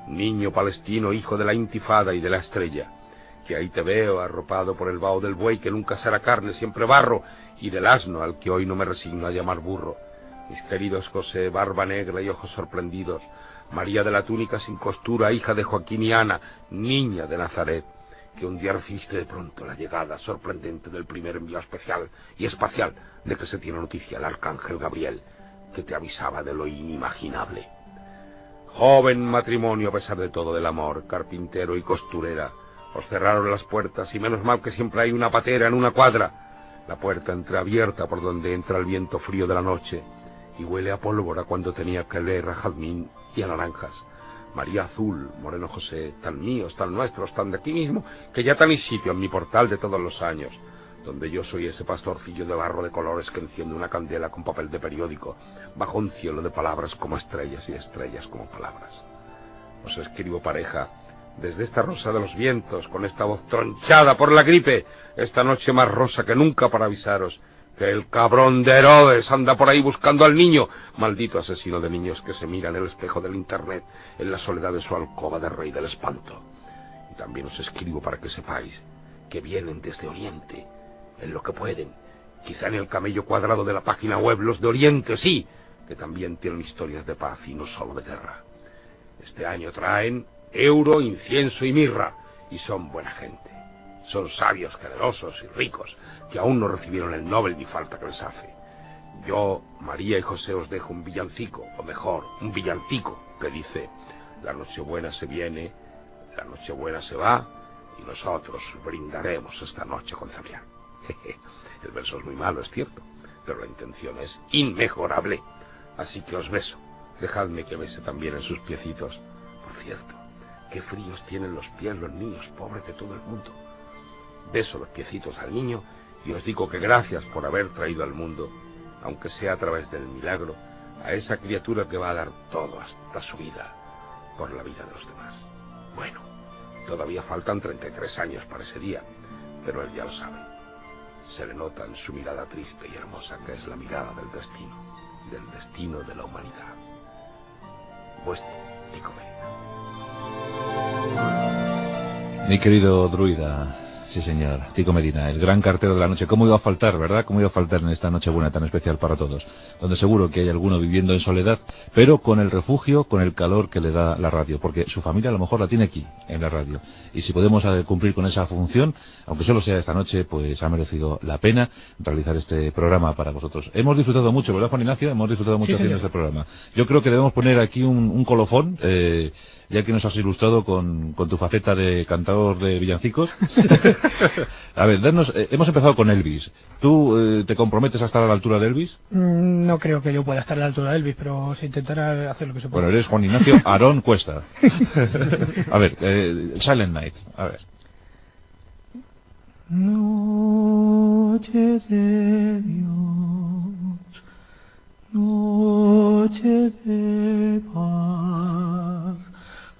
niño palestino, hijo de la intifada y de la estrella, que ahí te veo arropado por el vaho del buey que nunca será carne, siempre barro, y del asno al que hoy no me resigno a llamar burro. Mis queridos José, barba negra y ojos sorprendidos, María de la túnica sin costura, hija de Joaquín y Ana, niña de Nazaret, que un día recibiste de pronto la llegada sorprendente del primer envío especial y espacial de que se tiene noticia el arcángel Gabriel, que te avisaba de lo inimaginable. Joven matrimonio a pesar de todo del amor, carpintero y costurera, os cerraron las puertas y menos mal que siempre hay una patera en una cuadra, la puerta entreabierta por donde entra el viento frío de la noche y huele a pólvora cuando tenía que leer a jazmín y a naranjas. María Azul, Moreno José, tan míos, tan nuestros, tan de aquí mismo, que ya tenéis sitio en mi portal de todos los años, donde yo soy ese pastorcillo de barro de colores que enciende una candela con papel de periódico, bajo un cielo de palabras como estrellas y estrellas como palabras. Os escribo pareja, desde esta rosa de los vientos, con esta voz tronchada por la gripe, esta noche más rosa que nunca para avisaros que el cabrón de Herodes anda por ahí buscando al niño, maldito asesino de niños que se mira en el espejo del Internet, en la soledad de su alcoba de rey del espanto. Y también os escribo para que sepáis que vienen desde Oriente, en lo que pueden, quizá en el camello cuadrado de la página web Los de Oriente, sí, que también tienen historias de paz y no solo de guerra. Este año traen euro, incienso y mirra, y son buena gente. Son sabios, generosos y ricos, que aún no recibieron el Nobel ni falta que les hace. Yo, María y José os dejo un villancico, o mejor, un villancico, que dice, la Nochebuena se viene, la Nochebuena se va, y nosotros brindaremos esta noche con Zabián. El verso es muy malo, es cierto, pero la intención es inmejorable. Así que os beso. Dejadme que bese también en sus piecitos. Por cierto, qué fríos tienen los pies los niños, pobres de todo el mundo. Beso los piecitos al niño y os digo que gracias por haber traído al mundo, aunque sea a través del milagro, a esa criatura que va a dar todo hasta su vida por la vida de los demás. Bueno, todavía faltan 33 años para ese día, pero él ya lo sabe. Se le nota en su mirada triste y hermosa que es la mirada del destino, del destino de la humanidad. Vuestro Medina. Mi querido druida, sí señor. Tico Medina, el gran cartero de la noche. ¿Cómo iba a faltar, verdad? ¿Cómo iba a faltar en esta noche buena tan especial para todos? Donde seguro que hay alguno viviendo en soledad, pero con el refugio, con el calor que le da la radio. Porque su familia a lo mejor la tiene aquí, en la radio. Y si podemos eh, cumplir con esa función, aunque solo sea esta noche, pues ha merecido la pena realizar este programa para vosotros. Hemos disfrutado mucho, ¿verdad, Juan Ignacio? Hemos disfrutado mucho Sí, haciendo este programa. Yo creo que debemos poner aquí un, un colofón, eh, ya que nos has ilustrado con, con tu faceta de cantador de villancicos. a ver, danos, eh, hemos empezado con Elvis. ¿Tú eh, te comprometes a estar a la altura de Elvis? Mm, No creo que yo pueda estar a la altura de Elvis, pero se intentará hacer lo que se pueda. Bueno, eres Juan Ignacio Aarón Cuesta. a ver, eh, Silent Night. A ver. Noche de Dios, noche de paz,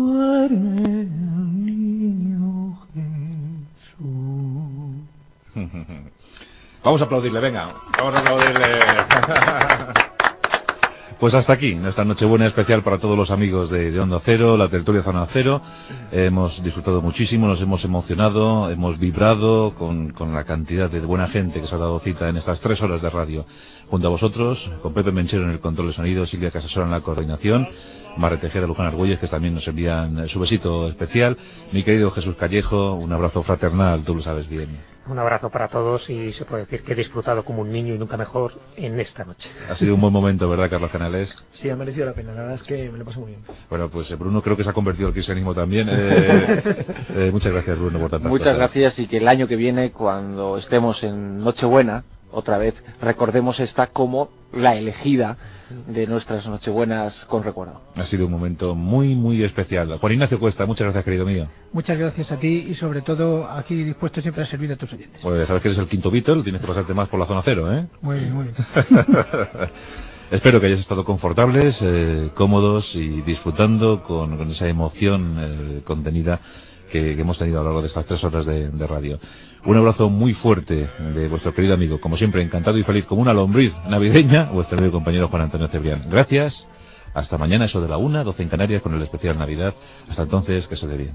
Duerme el niño Jesús. Vamos a aplaudirle, venga. Vamos a aplaudirle. Pues hasta aquí, nuestra Nochebuena especial para todos los amigos de, de Onda Cero, la tertulia Zona Cero. Hemos disfrutado muchísimo, nos hemos emocionado, hemos vibrado con, con la cantidad de buena gente que se ha dado cita en estas tres horas de radio. Junto a vosotros, con Pepe Menchero en el control de sonido, Silvia Casasora en la coordinación, Mare Tejeda, Luján Argüelles, que también nos envían su besito especial. Mi querido Jesús Callejo, un abrazo fraternal, tú lo sabes bien. Un abrazo para todos y se puede decir que he disfrutado como un niño y nunca mejor en esta noche. Ha sido un buen momento, ¿verdad, Carlos Canales? Sí, ha merecido la pena. La verdad es que me lo paso muy bien. Bueno, pues eh, Bruno creo que se ha convertido al cristianismo también. Eh, eh, muchas gracias, Bruno, por tantas Muchas cosas. gracias y que el año que viene, cuando estemos en Nochebuena, otra vez, recordemos esta como la elegida de nuestras Nochebuenas con recuerdo. Ha sido un momento muy, muy especial. Juan Ignacio Cuesta, muchas gracias, querido mío. Muchas gracias a ti y sobre todo aquí dispuesto siempre a servir a tus oyentes. Pues sabes que eres el quinto Beatle, tienes que pasarte más por la zona cero, ¿eh? Muy bien, muy bien. Espero que hayáis estado confortables, eh, cómodos y disfrutando con, con esa emoción eh, contenida que, hemos tenido a lo largo de estas tres horas de, radio. Un abrazo muy fuerte de vuestro querido amigo, como siempre, encantado y feliz como una lombriz navideña, vuestro amigo compañero Juan Antonio Cebrián. Gracias. Hasta mañana, eso de la una, 12 en Canarias, con el especial Navidad. Hasta entonces, que se dé bien.